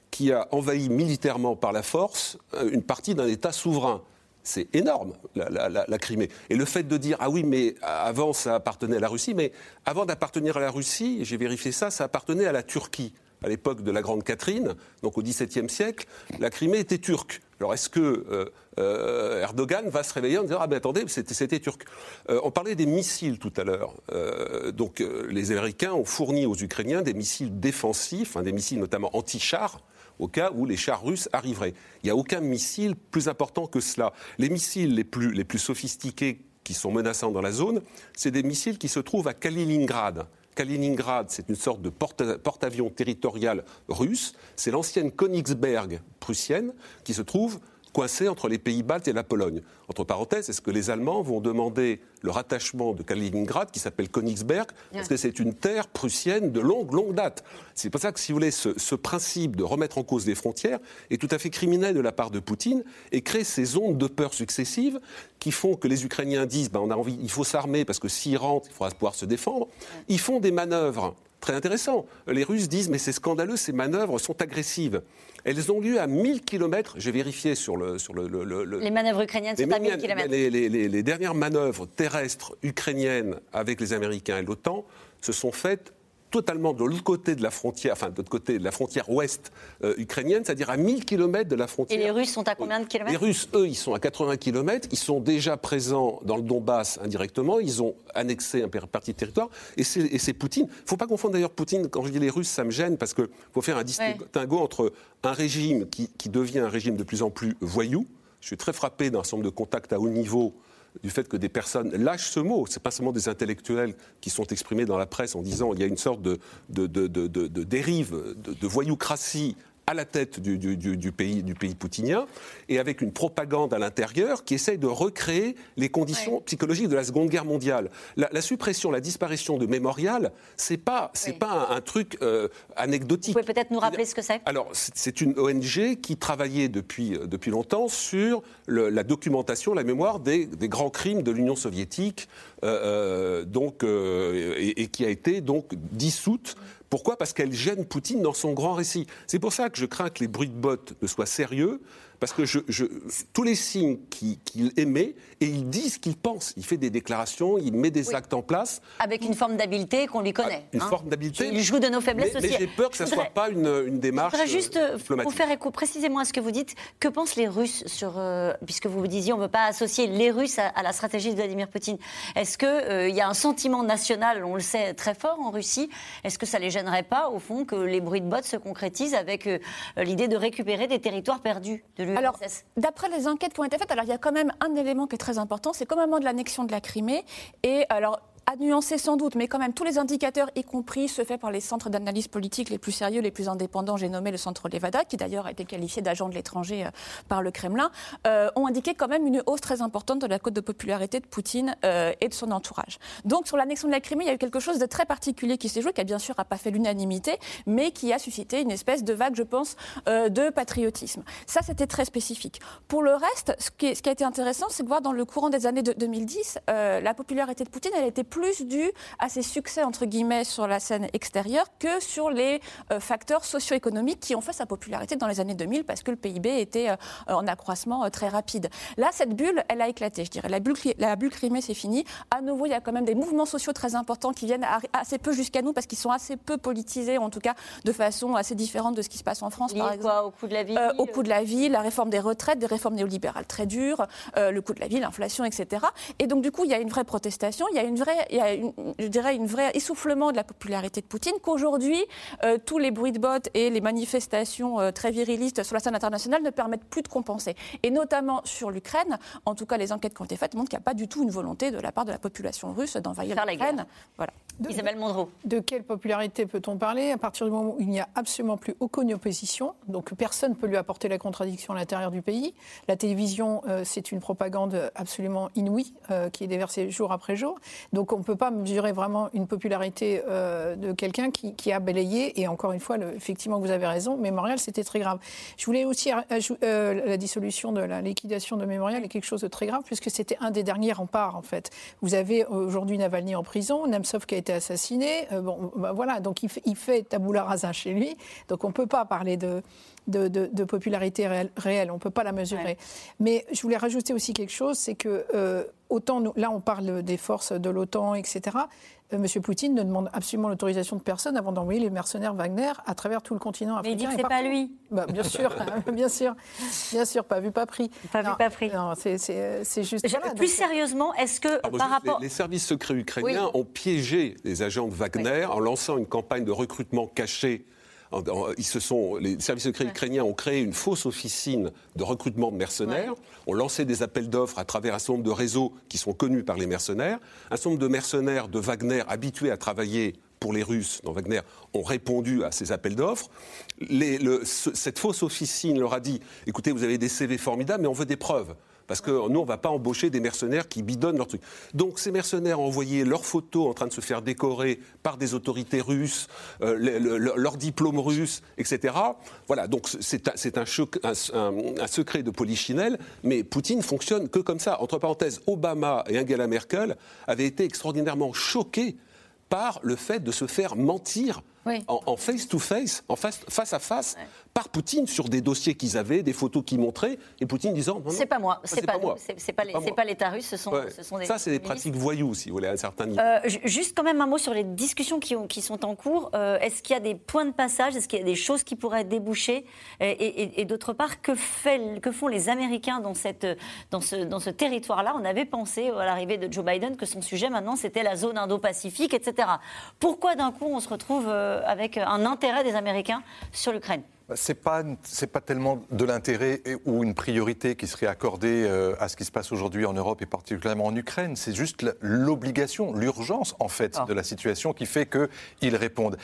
qui a envahi militairement par la force euh, une partie d'un État souverain. C'est énorme, la, la, Crimée. Et le fait de dire, ah oui, mais avant ça appartenait à la Russie, mais avant d'appartenir à la Russie, j'ai vérifié ça, ça appartenait à la Turquie à l'époque de la Grande Catherine, donc au XVIIe siècle, la Crimée était turque. Alors est-ce que euh, euh, Erdogan va se réveiller en disant Ah ben attendez, c'était turc euh, On parlait des missiles tout à l'heure. donc les Américains ont fourni aux Ukrainiens des missiles défensifs, des missiles notamment anti-chars, au cas où les chars russes arriveraient. Il n'y a aucun missile plus important que cela. Les missiles les plus, les plus sophistiqués qui sont menaçants dans la zone, c'est des missiles qui se trouvent à Kaliningrad. Kaliningrad, c'est une sorte de porte-avions territorial russe. C'est l'ancienne Königsberg prussienne qui se trouve coincée entre les pays baltes et la Pologne. Entre parenthèses, est-ce que les Allemands vont demander le rattachement de Kaliningrad, qui s'appelle Königsberg, parce que c'est une terre prussienne de longue, longue date C'est pour ça que, si vous voulez, ce, principe de remettre en cause les frontières est tout à fait criminel de la part de Poutine et crée ces ondes de peur successives qui font que les Ukrainiens disent ben, on a envie, il faut s'armer parce que s'ils rentrent, il faudra pouvoir se défendre. Ils font des manœuvres très intéressantes. Les Russes disent mais c'est scandaleux, ces manœuvres sont agressives. Elles ont lieu à 1000 km. J'ai vérifié sur le, sur le, Les manœuvres ukrainiennes sont à 1000 km. Les, dernières manœuvres terrestres ukrainiennes avec les Américains et l'OTAN se sont faites totalement de l'autre côté de la frontière, enfin de l'autre côté de la frontière ouest euh, ukrainienne, c'est-à-dire à 1000 km de la frontière. Et les Russes sont à combien de kilomètres? Les Russes, eux, ils sont à 80 km. Ils sont déjà présents dans le Donbass indirectement. Ils ont annexé un partie de territoire. Et c'est Poutine. Il ne faut pas confondre d'ailleurs Poutine. Quand je dis les Russes, ça me gêne parce qu'il faut faire un distinguo entre un régime qui, qui devient un régime de plus en plus voyou. Je suis très frappé d'un certain nombre de contacts à haut niveau du fait que des personnes lâchent ce mot. Ce n'est pas seulement des intellectuels qui sont exprimés dans la presse en disant qu'il y a une sorte de dérive, de, voyoucratie à la tête du, pays, du pays poutinien, et avec une propagande à l'intérieur qui essaye de recréer les conditions psychologiques de la Seconde Guerre mondiale. La, suppression, la disparition de Mémorial, c'est pas, c'est pas un, truc euh, anecdotique. Vous pouvez peut-être nous rappeler ce que c'est? Alors, c'est une ONG qui travaillait depuis, euh, depuis longtemps sur la documentation, la mémoire des, des grands crimes de l'Union soviétique, euh, donc, et, et, qui a été donc dissoute pourquoi? Parce qu'elle gêne Poutine dans son grand récit. C'est pour ça que je crains que les bruits de bottes ne soient sérieux parce que je, tous les signes qu'il émet, et il dit ce qu'il pense. Il fait des déclarations, il met des actes en place. Avec une forme d'habileté qu'on lui connaît. Ah, une hein. forme d'habileté. Il joue de nos faiblesses aussi. Mais j'ai peur que ce ne soit pas une, une démarche. Je juste, euh, pour faire écho précisément à ce que vous dites, que pensent les Russes sur. Euh, puisque vous vous disiez, on ne veut pas associer les Russes à, la stratégie de Vladimir Poutine. Est-ce qu'il euh, y a un sentiment national, on le sait, très fort en Russie Est-ce que ça ne les gênerait pas, au fond, que les bruits de bottes se concrétisent avec l'idée de récupérer des territoires perdus de l'URSS après les enquêtes qui ont été faites, alors il y a quand même un élément qui est très important, c'est qu'au moment de l'annexion de la Crimée, et alors à nuancer sans doute, mais quand même tous les indicateurs, y compris ceux faits par les centres d'analyse politique les plus sérieux, les plus indépendants, j'ai nommé le centre Levada, qui d'ailleurs a été qualifié d'agent de l'étranger euh, par le Kremlin, euh, ont indiqué quand même une hausse très importante de la cote de popularité de Poutine euh, et de son entourage. Donc sur l'annexion de la Crimée, il y a eu quelque chose de très particulier qui s'est joué, qui bien sûr n'a pas fait l'unanimité, mais qui a suscité une espèce de vague, je pense, de patriotisme. Ça, c'était très spécifique. Pour le reste, ce qui, ce qui a été intéressant, c'est de voir dans le courant des années de 2010, la popularité de Poutine, elle était plus dû à ses succès, entre guillemets, sur la scène extérieure que sur les euh, facteurs socio-économiques qui ont fait sa popularité dans les années 2000 parce que le PIB était euh, en accroissement euh, très rapide. Là, cette bulle, elle a éclaté, je dirais. La bulle, la bulle Crimée, c'est fini. À nouveau, il y a quand même des mouvements sociaux très importants qui viennent assez peu jusqu'à nous parce qu'ils sont assez peu politisés, en tout cas de façon assez différente de ce qui se passe en France, par exemple. Quoi, au coût de la vie Au coût de la vie, la réforme des retraites, des réformes néolibérales très dures, le coût de la vie, l'inflation, etc. Et donc, du coup, il y a une vraie protestation, il y a une vraie, il y a je dirais, une vraie essoufflement de la popularité de Poutine, qu'aujourd'hui, euh, tous les bruits de bottes et les manifestations euh, très virilistes sur la scène internationale ne permettent plus de compenser. Et notamment sur l'Ukraine, en tout cas, les enquêtes qui ont été faites montrent qu'il n'y a pas du tout une volonté de la part de la population russe d'envahir l'Ukraine. Voilà. Isabelle Mondreau. De quelle popularité peut-on parler? À partir du moment où il n'y a absolument plus aucune opposition Donc personne ne peut lui apporter la contradiction à l'intérieur du pays. La télévision, euh, c'est une propagande absolument inouïe qui est déversée jour après jour. Donc on ne peut pas mesurer vraiment une popularité euh, de quelqu'un qui, a balayé. Et encore une fois, effectivement, vous avez raison, Mémorial, c'était très grave. Je voulais aussi euh, la dissolution de la liquidation de Mémorial est quelque chose de très grave, puisque c'était un des derniers remparts, en fait. Vous avez aujourd'hui Navalny en prison, Nemtsov qui a été assassiné. Euh, bon, bah, voilà, donc il fait, il fait tabula rasa chez lui. Donc on ne peut pas parler de, de, popularité réelle, on ne peut pas la mesurer. Mais je voulais rajouter aussi quelque chose, c'est que autant là on parle des forces de l'OTAN, etc. Euh, M. Poutine ne demande absolument l'autorisation de personne avant d'envoyer les mercenaires Wagner à travers tout le continent africain. Mais il dit que c'est pas lui. Bah, bien sûr, bien sûr, bien sûr, pas vu, pas pris. Pas vu, pas pris. Non, c'est juste. plus sérieusement, est-ce que ah, par rapport les, services secrets ukrainiens ont piégé les agents de Wagner en lançant une campagne de recrutement caché ils se sont, les services secrets ukrainiens ont créé une fausse officine de recrutement de mercenaires, ont lancé des appels d'offres à travers un certain nombre de réseaux qui sont connus par les mercenaires. Un certain nombre de mercenaires de Wagner habitués à travailler pour les Russes dans Wagner ont répondu à ces appels d'offres. cette fausse officine leur a dit écoutez, vous avez des CV formidables, mais on veut des preuves. Parce que nous, on ne va pas embaucher des mercenaires qui bidonnent leur truc. Donc ces mercenaires ont envoyé leurs photos en train de se faire décorer par des autorités russes, euh, leurs diplômes russes, etc. Voilà, donc c'est un, un, secret de polichinelle, mais Poutine fonctionne que comme ça. Entre parenthèses, Obama et Angela Merkel avaient été extraordinairement choqués par le fait de se faire mentir en face-to-face, en face, face à face, par Poutine sur des dossiers qu'ils avaient, des photos qu'ils montraient, et Poutine disant C'est pas moi, c'est pas, moi, c'est pas, pas l'État russe, ce sont, ce sont des. Ça, c'est des pratiques voyous, si vous voulez, à un certain niveau. Euh, juste quand même un mot sur les discussions qui, ont, qui sont en cours. Euh, est-ce qu'il y a des points de passage? Est-ce qu'il y a des choses qui pourraient déboucher Et, d'autre part, que, fait, que font les Américains dans, cette, dans ce, dans ce territoire-là? On avait pensé à l'arrivée de Joe Biden que son sujet maintenant c'était la zone Indo-Pacifique, etc. Pourquoi d'un coup on se retrouve euh, avec un intérêt des Américains sur l'Ukraine? C'est pas c'est pas tellement de l'intérêt ou une priorité qui serait accordée euh, à ce qui se passe aujourd'hui en Europe et particulièrement en Ukraine. C'est juste l'obligation, l'urgence en fait ah. de la situation qui fait qu'ils répondent.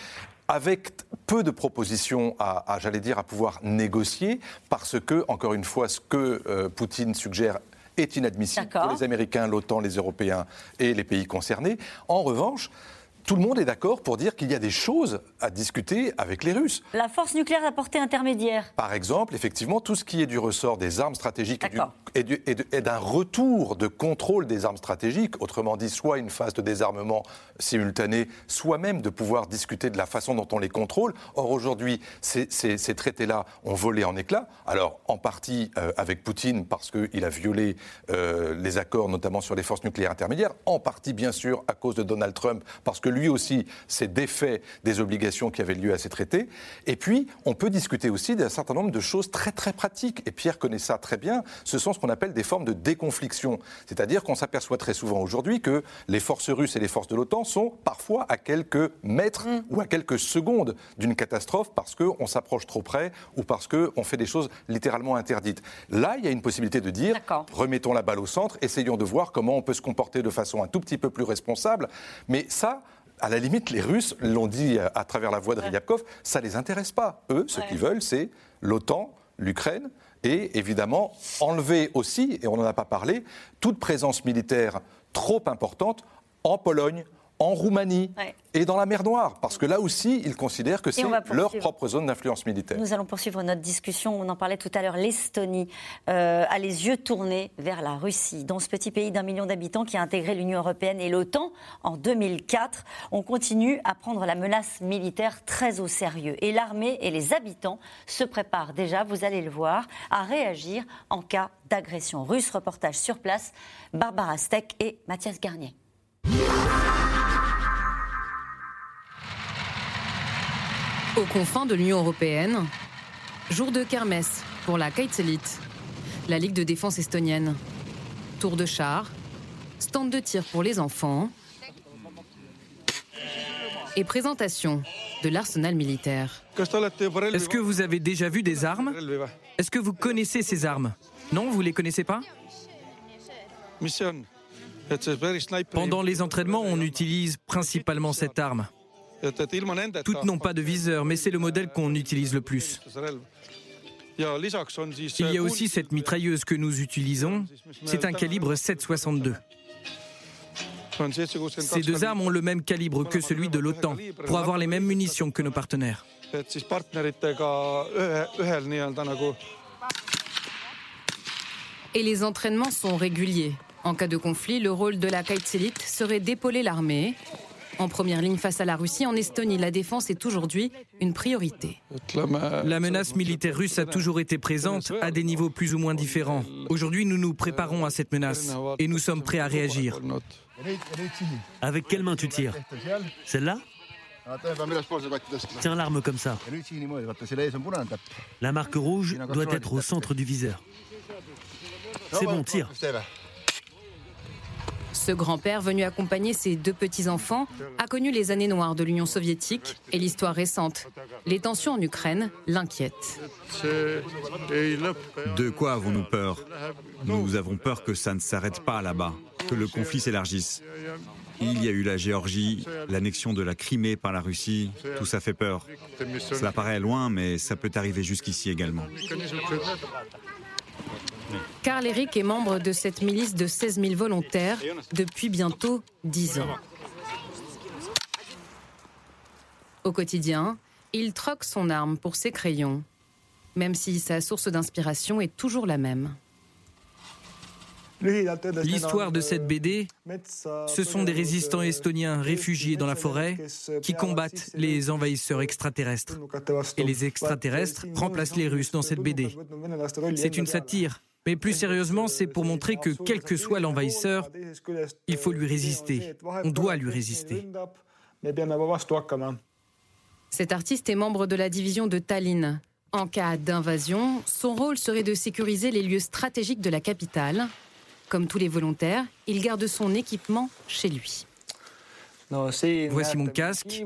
avec peu de propositions à, j'allais dire, à pouvoir négocier, parce que, encore une fois, ce que euh, Poutine suggère est inadmissible pour les Américains, l'OTAN, les Européens et les pays concernés. En revanche, tout le monde est d'accord pour dire qu'il y a des choses à discuter avec les Russes. La force nucléaire à portée intermédiaire. Par exemple, effectivement, tout ce qui est du ressort des armes stratégiques et d'un retour de contrôle des armes stratégiques, autrement dit, soit une phase de désarmement simultané, soit même de pouvoir discuter de la façon dont on les contrôle. Or, aujourd'hui, ces, traités-là ont volé en éclats. Alors, en partie euh, avec Poutine, parce qu'il a violé euh, les accords, notamment sur les forces nucléaires intermédiaires, en partie, bien sûr, à cause de Donald Trump, parce que lui aussi s'est défait des obligations qui avaient lieu à ces traités. Et puis, on peut discuter aussi d'un certain nombre de choses très très pratiques. Et Pierre connaît ça très bien. Ce sont ce qu'on appelle des formes de déconfliction. C'est-à-dire qu'on s'aperçoit très souvent aujourd'hui que les forces russes et les forces de l'OTAN sont parfois à quelques mètres mm. ou à quelques secondes d'une catastrophe parce qu'on s'approche trop près ou parce qu'on fait des choses littéralement interdites. Là, il y a une possibilité de dire remettons la balle au centre, essayons de voir comment on peut se comporter de façon un tout petit peu plus responsable. Mais ça, à la limite, les Russes l'ont dit à travers la voix de Ryabkov, ça ne les intéresse pas. Eux, ce qu'ils veulent, c'est l'OTAN, l'Ukraine, et évidemment enlever aussi, et on n'en a pas parlé, toute présence militaire trop importante en Pologne, en Roumanie et dans la mer Noire, parce que là aussi, ils considèrent que c'est leur propre zone d'influence militaire. Nous allons poursuivre notre discussion. On en parlait tout à l'heure. L'Estonie euh, a les yeux tournés vers la Russie. Dans ce petit pays d'un million d'habitants qui a intégré l'Union européenne et l'OTAN en 2004, on continue à prendre la menace militaire très au sérieux. Et l'armée et les habitants se préparent déjà, vous allez le voir, à réagir en cas d'agression russe. Reportage sur place, Barbara Steck et Mathias Garnier. Aux confins de l'Union européenne, jour de kermesse pour la Elite, la Ligue de défense estonienne. Tour de char, stand de tir pour les enfants. Et présentation de l'arsenal militaire. Est-ce que vous avez déjà vu des armes? Est-ce que vous connaissez ces armes? Non, vous ne les connaissez pas? Pendant les entraînements, on utilise principalement cette arme. Toutes n'ont pas de viseur, mais c'est le modèle qu'on utilise le plus. Il y a aussi cette mitrailleuse que nous utilisons. C'est un calibre 7,62. Ces deux armes ont le même calibre que celui de l'OTAN pour avoir les mêmes munitions que nos partenaires. Et les entraînements sont réguliers. En cas de conflit, le rôle de la Kaitselit serait d'épauler l'armée en première ligne face à la Russie, en Estonie, la défense est aujourd'hui une priorité. La menace militaire russe a toujours été présente à des niveaux plus ou moins différents. Aujourd'hui, nous nous préparons à cette menace et nous sommes prêts à réagir. Avec quelle main tu tires Celle-là Tiens l'arme comme ça. La marque rouge doit être au centre du viseur. C'est bon, tire. Ce grand-père, venu accompagner ses deux petits-enfants, a connu les années noires de l'Union soviétique et l'histoire récente. Les tensions en Ukraine l'inquiètent. De quoi avons-nous peur? Nous avons peur que ça ne s'arrête pas là-bas, que le conflit s'élargisse. Il y a eu la Géorgie, l'annexion de la Crimée par la Russie, tout ça fait peur. Cela paraît loin, mais ça peut arriver jusqu'ici également. Karl Eric est membre de cette milice de 16 000 volontaires depuis bientôt 10 ans. Au quotidien, il troque son arme pour ses crayons, même si sa source d'inspiration est toujours la même. L'histoire de cette BD, ce sont des résistants estoniens réfugiés dans la forêt qui combattent les envahisseurs extraterrestres. Et les extraterrestres remplacent les Russes dans cette BD. C'est une satire mais plus sérieusement, c'est pour montrer que quel que soit l'envahisseur, il faut lui résister. On doit lui résister. Cet artiste est membre de la division de Tallinn. En cas d'invasion, son rôle serait de sécuriser les lieux stratégiques de la capitale. Comme tous les volontaires, il garde son équipement chez lui. Voici mon casque,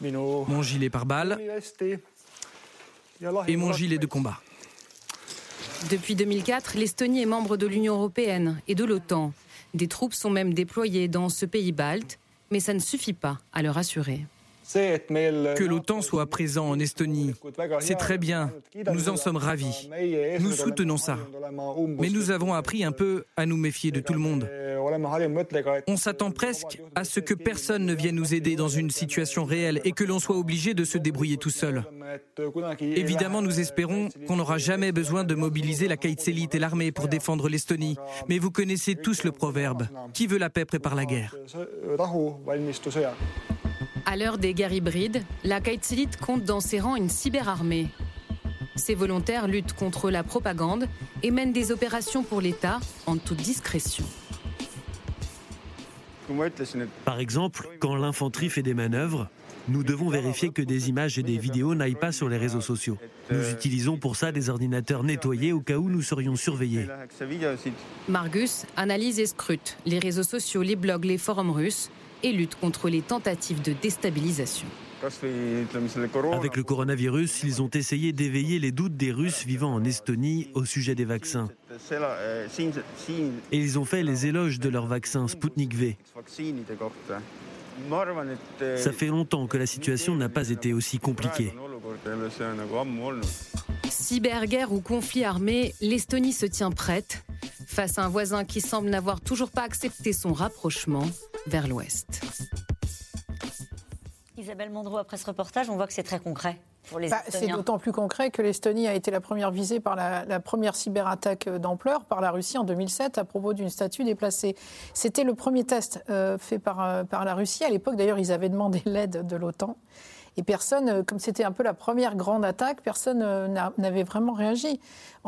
mon gilet pare-balles et mon gilet de combat. Depuis 2004, l'Estonie est membre de l'Union européenne et de l'OTAN. Des troupes sont même déployées dans ce pays balte, mais ça ne suffit pas à le rassurer. Que l'OTAN soit présent en Estonie, c'est très bien. Nous en sommes ravis. Nous soutenons ça. Mais nous avons appris un peu à nous méfier de tout le monde. On s'attend presque à ce que personne ne vienne nous aider dans une situation réelle et que l'on soit obligé de se débrouiller tout seul. Évidemment, nous espérons qu'on n'aura jamais besoin de mobiliser la Kaitselit et l'armée pour défendre l'Estonie. Mais vous connaissez tous le proverbe qui veut la paix prépare la guerre. À l'heure des guerres hybrides, la Kaitselit compte dans ses rangs une cyberarmée. Ces volontaires luttent contre la propagande et mènent des opérations pour l'État en toute discrétion. Par exemple, quand l'infanterie fait des manœuvres, nous devons vérifier que des images et des vidéos n'aillent pas sur les réseaux sociaux. Nous utilisons pour ça des ordinateurs nettoyés au cas où nous serions surveillés. Margus analyse et scrute les réseaux sociaux, les blogs, les forums russes et lutte contre les tentatives de déstabilisation. Avec le coronavirus, ils ont essayé d'éveiller les doutes des Russes vivant en Estonie au sujet des vaccins. Et ils ont fait les éloges de leur vaccin Sputnik V. Ça fait longtemps que la situation n'a pas été aussi compliquée. Cyberguerre ou conflit armé, l'Estonie se tient prête face à un voisin qui semble n'avoir toujours pas accepté son rapprochement vers l'ouest. Isabelle Mondreau, après ce reportage, on voit que c'est très concret. Bah, c'est d'autant plus concret que l'Estonie a été la première visée par la, première cyberattaque d'ampleur par la Russie en 2007 à propos d'une statue déplacée. C'était le premier test euh, fait par, euh, par la Russie. À l'époque, d'ailleurs, ils avaient demandé l'aide de l'OTAN. Et personne, euh, comme c'était un peu la première grande attaque, personne n'avait vraiment réagi.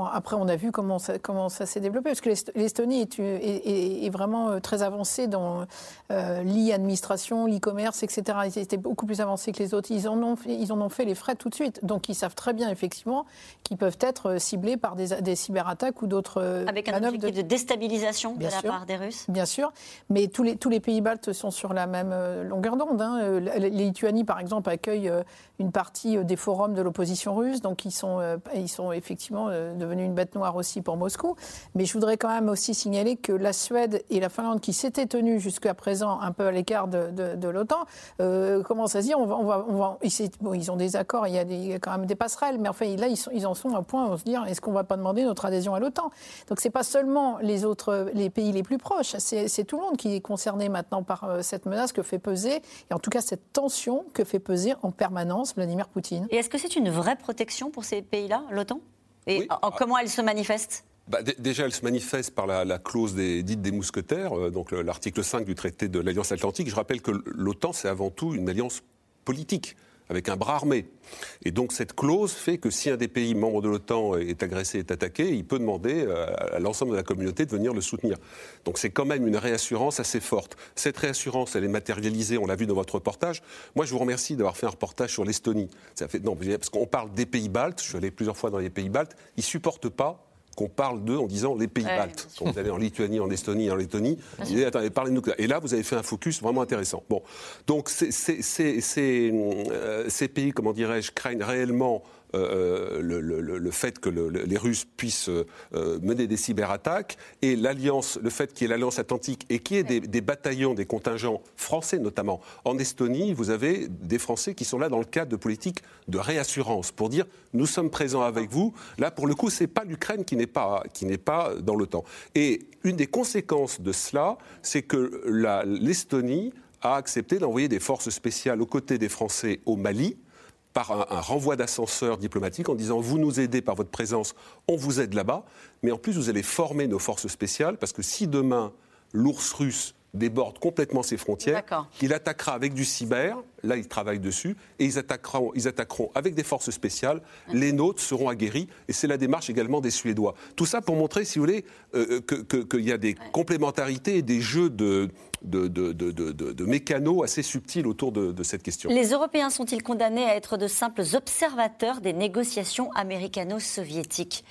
Après, on a vu comment ça, comment ça s'est développé, parce que l'Estonie est, est, vraiment euh, très avancée dans euh, l'e-administration, l'e-commerce, etc. Ils étaient beaucoup plus avancés que les autres. Ils en, ont fait, ils en ont fait les frais tout de suite. Donc, ils savent très bien, effectivement, qu'ils peuvent être euh, ciblés par des, des cyberattaques ou d'autres Avec un objectif de... déstabilisation de la part des Russes Bien sûr. Mais tous les, tous les pays baltes sont sur la même longueur d'onde. Hein. Les Lituanie, par exemple, accueille une partie des forums de l'opposition russe. Donc, ils sont, ils sont effectivement de devenu une bête noire aussi pour Moscou. Mais je voudrais quand même aussi signaler que la Suède et la Finlande, qui s'étaient tenues jusqu'à présent un peu à l'écart de, l'OTAN, euh, commencent à se dire, on va, on on ils ont des accords, il y, a quand même des passerelles, mais enfin là, ils, en sont à un point où se dire, est-ce qu'on ne va pas demander notre adhésion à l'OTAN? Donc c'est pas seulement les autres, les pays les plus proches, c'est tout le monde qui est concerné maintenant par euh, cette menace que fait peser, et en tout cas cette tension que fait peser en permanence Vladimir Poutine. Et est-ce que c'est une vraie protection pour ces pays-là, l'OTAN? Et comment elle se manifeste bah, déjà, elle se manifeste par la, clause des, dite des mousquetaires, euh, donc l'article 5 du traité de l'Alliance Atlantique. Je rappelle que l'OTAN, c'est avant tout une alliance politique avec un bras armé. Et donc cette clause fait que si un des pays membres de l'OTAN est agressé, est attaqué, il peut demander à l'ensemble de la communauté de venir le soutenir. Donc c'est quand même une réassurance assez forte. Cette réassurance, elle est matérialisée, on l'a vu dans votre reportage. Moi, je vous remercie d'avoir fait un reportage sur l'Estonie. Non, parce qu'on parle des pays baltes, je suis allé plusieurs fois dans les pays baltes, ils supportent pas qu'on parle d'eux en disant les pays baltes. vous allez en Lituanie, en Estonie, en Lettonie, vous attendez, parlez-nous. Et là, vous avez fait un focus vraiment intéressant. Bon, donc euh, ces pays, comment dirais-je, craignent réellement euh, euh, le, fait que les Russes puissent euh, mener des cyberattaques et l'alliance, le fait qu'il y ait l'alliance atlantique et qu'il y ait des, bataillons, des contingents français notamment. En Estonie, vous avez des Français qui sont là dans le cadre de politiques de réassurance pour dire nous sommes présents avec vous. Là, pour le coup, c'est pas l'Ukraine qui n'est pas qui n'est pas dans l'OTAN. Et une des conséquences de cela, c'est que l'Estonie a accepté d'envoyer des forces spéciales aux côtés des Français au Mali par un, renvoi d'ascenseur diplomatique en disant vous nous aidez par votre présence, on vous aide là-bas, mais en plus vous allez former nos forces spéciales parce que si demain l'ours russe déborde complètement ses frontières, il attaquera avec du cyber, là ils travaillent dessus, et ils attaqueront, ils attaqueront avec des forces spéciales, les nôtres seront aguerris, et c'est la démarche également des Suédois. Tout ça pour montrer, si vous voulez, euh, euh, qu'il y a des complémentarités et des jeux de, de, de, de, mécanos assez subtils autour de, cette question. Les Européens sont-ils condamnés à être de simples observateurs des négociations américano-soviétiques?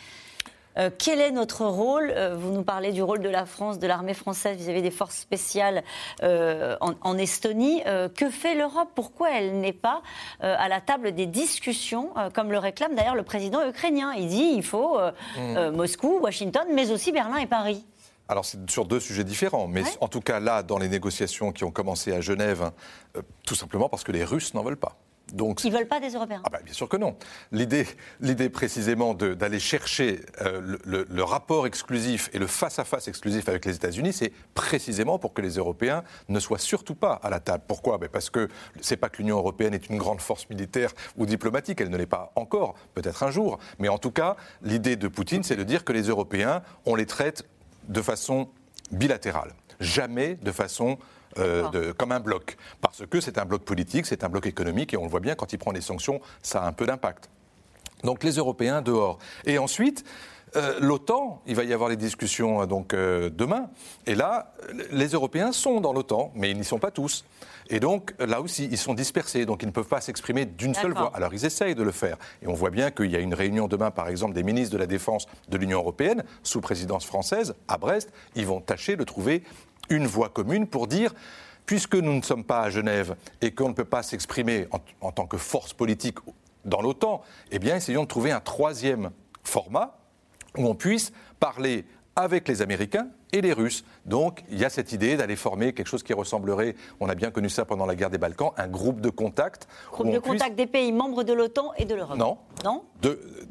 Euh, quel est notre rôle? Euh, Vous nous parlez du rôle de la France, de l'armée française vis-à-vis des forces spéciales euh, en, Estonie. que fait l'Europe? Pourquoi elle n'est pas à la table des discussions, comme le réclame d'ailleurs le président ukrainien? Il dit il faut mm. Moscou, Washington, mais aussi Berlin et Paris. Alors c'est sur deux sujets différents, mais en tout cas là, dans les négociations qui ont commencé à Genève, euh, tout simplement parce que les Russes n'en veulent pas. Donc, Ils ne veulent pas des Européens ah bah, Bien sûr que non. L'idée, l'idée précisément d'aller chercher euh, le, rapport exclusif et le face-à-face exclusif avec les États-Unis, c'est précisément pour que les Européens ne soient surtout pas à la table. Pourquoi? Ben Parce que ce n'est pas que l'Union européenne est une grande force militaire ou diplomatique, elle ne l'est pas encore, peut-être un jour. Mais en tout cas, l'idée de Poutine, c'est de dire que les Européens, on les traite de façon bilatérale, jamais de façon euh, comme un bloc. Parce que c'est un bloc politique, c'est un bloc économique, et on le voit bien, quand il prend des sanctions, ça a un peu d'impact. Donc les Européens dehors. Et ensuite, euh, L'OTAN, il va y avoir les discussions euh, donc demain, et là, les Européens sont dans l'OTAN, mais ils n'y sont pas tous. Et donc, là aussi, ils sont dispersés, donc ils ne peuvent pas s'exprimer d'une seule voix. Alors, ils essayent de le faire. Et on voit bien qu'il y a une réunion demain, par exemple, des ministres de la Défense de l'Union européenne, sous présidence française, à Brest. Ils vont tâcher de trouver une voie commune pour dire puisque nous ne sommes pas à Genève et qu'on ne peut pas s'exprimer en, tant que force politique dans l'OTAN, eh bien, essayons de trouver un troisième format où on puisse parler avec les Américains et les Russes. Donc il y a cette idée d'aller former quelque chose qui ressemblerait, on a bien connu ça pendant la guerre des Balkans, un groupe de contact. Groupe de contact des pays membres de l'OTAN et de l'Europe Non. Non?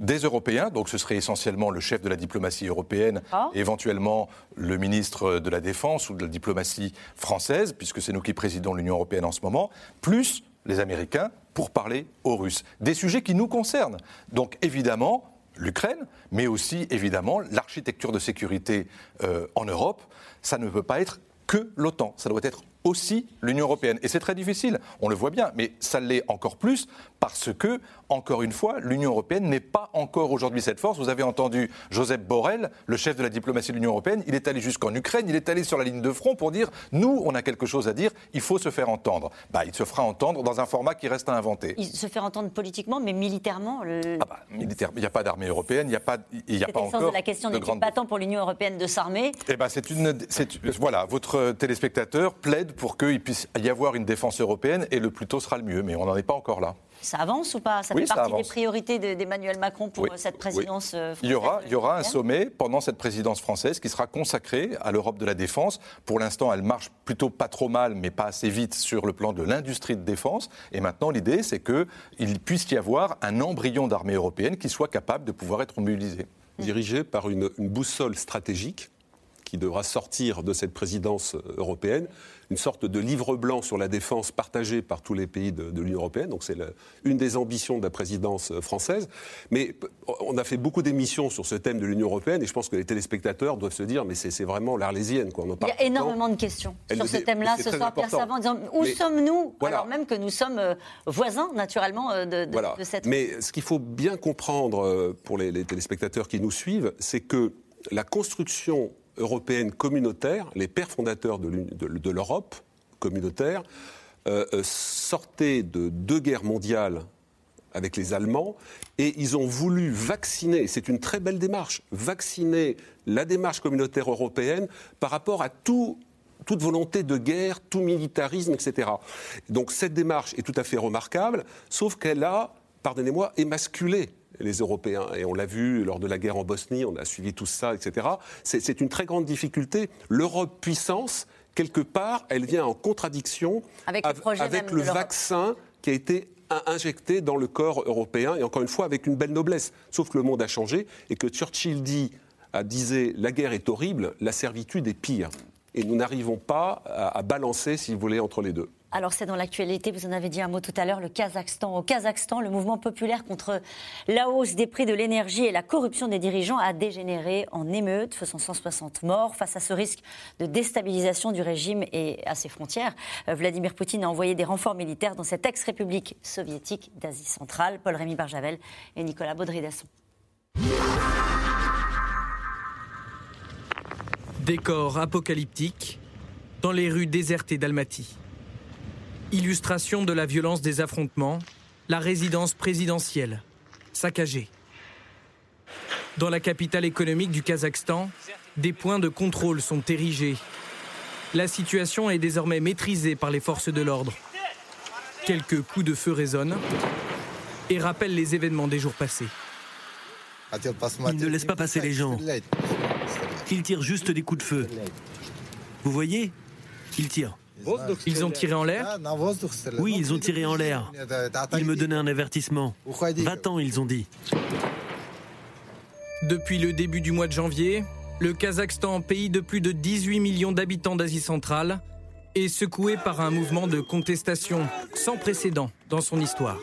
Des Européens, donc ce serait essentiellement le chef de la diplomatie européenne, ah. éventuellement le ministre de la Défense ou de la diplomatie française, puisque c'est nous qui présidons l'Union européenne en ce moment, plus les Américains pour parler aux Russes. Des sujets qui nous concernent. Donc évidemment, l'Ukraine, mais aussi évidemment l'architecture de sécurité euh, en Europe. Ça ne peut pas être que l'OTAN, ça doit être aussi l'Union européenne. Et c'est très difficile, on le voit bien, mais ça l'est encore plus parce que, encore une fois, l'Union européenne n'est pas encore aujourd'hui cette force. Vous avez entendu Joseph Borrell, le chef de la diplomatie de l'Union européenne, il est allé jusqu'en Ukraine, il est allé sur la ligne de front pour dire nous, on a quelque chose à dire, il faut se faire entendre. Bah, il se fera entendre dans un format qui reste à inventer. Il se fait entendre politiquement, mais militairement le... ah bah, militaire, il n'y a pas d'armée européenne, il n'y a pas, il y a pas encore. de la question n'est-il pas temps pour l'Union européenne de s'armer Eh ben, c'est une, voilà, votre téléspectateur plaide pour qu'il puisse y avoir une défense européenne et le plus tôt sera le mieux, mais on n'en est pas encore là. Ça avance ou pas? Ça fait partie des priorités d'Emmanuel Macron pour cette présidence française il y aura, il y aura un sommet pendant cette présidence française qui sera consacré à l'Europe de la défense. Pour l'instant, elle marche plutôt pas trop mal, mais pas assez vite sur le plan de l'industrie de défense. Et maintenant, l'idée, c'est qu'il puisse y avoir un embryon d'armée européenne qui soit capable de pouvoir être mobilisé. Dirigé par une boussole stratégique qui devra sortir de cette présidence européenne, une sorte de livre blanc sur la défense partagé par tous les pays de, l'Union européenne. Donc c'est une des ambitions de la présidence française. Mais on a fait beaucoup d'émissions sur ce thème de l'Union européenne et je pense que les téléspectateurs doivent se dire mais c'est vraiment l'arlésienne. Quoi. Il y a énormément de questions sur ce thème-là ce soir, Pierre Savant, en disant où sommes-nous alors même que nous sommes euh, voisins naturellement euh, de, de, cette... Mais ce qu'il faut bien comprendre euh, pour les téléspectateurs qui nous suivent, c'est que la construction européenne communautaire, les pères fondateurs de l'Europe communautaire, euh, euh, sortaient de deux guerres mondiales avec les Allemands et ils ont voulu vacciner, c'est une très belle démarche, vacciner la démarche communautaire européenne par rapport à toute volonté de guerre, tout militarisme, etc. Donc cette démarche est tout à fait remarquable, sauf qu'elle a, pardonnez-moi, émasculé les Européens. Et on l'a vu lors de la guerre en Bosnie, on a suivi tout ça, etc. C'est une très grande difficulté. L'Europe puissance, quelque part, elle vient en contradiction avec le, vaccin qui a été injecté dans le corps européen, et encore une fois avec une belle noblesse. Sauf que le monde a changé et que Churchill dit, disait la guerre est horrible, la servitude est pire. Et nous n'arrivons pas à balancer, si vous voulez, entre les deux. Alors c'est dans l'actualité, vous en avez dit un mot tout à l'heure, le Kazakhstan. Au Kazakhstan, le mouvement populaire contre la hausse des prix de l'énergie et la corruption des dirigeants a dégénéré en émeute, faisant 160 morts. Face à ce risque de déstabilisation du régime et à ses frontières, euh, Vladimir Poutine a envoyé des renforts militaires dans cette ex-république soviétique d'Asie centrale. Paul-Rémy Barjavel et Nicolas Baudry-Dasson. Décor apocalyptique dans les rues désertées d'Almaty. Illustration de la violence des affrontements, la résidence présidentielle, saccagée. Dans la capitale économique du Kazakhstan, des points de contrôle sont érigés. La situation est désormais maîtrisée par les forces de l'ordre. Quelques coups de feu résonnent et rappellent les événements des jours passés. Il ne laisse pas passer les gens. Ils tirent juste des coups de feu. Vous voyez Ils tirent. Ils ont tiré en l'air Oui, ils ont tiré en l'air. Ils me donnaient un avertissement. Va-t'en, ils ont dit. Depuis le début du mois de janvier, le Kazakhstan, pays de plus de 18 millions d'habitants d'Asie centrale, est secoué par un mouvement de contestation sans précédent dans son histoire.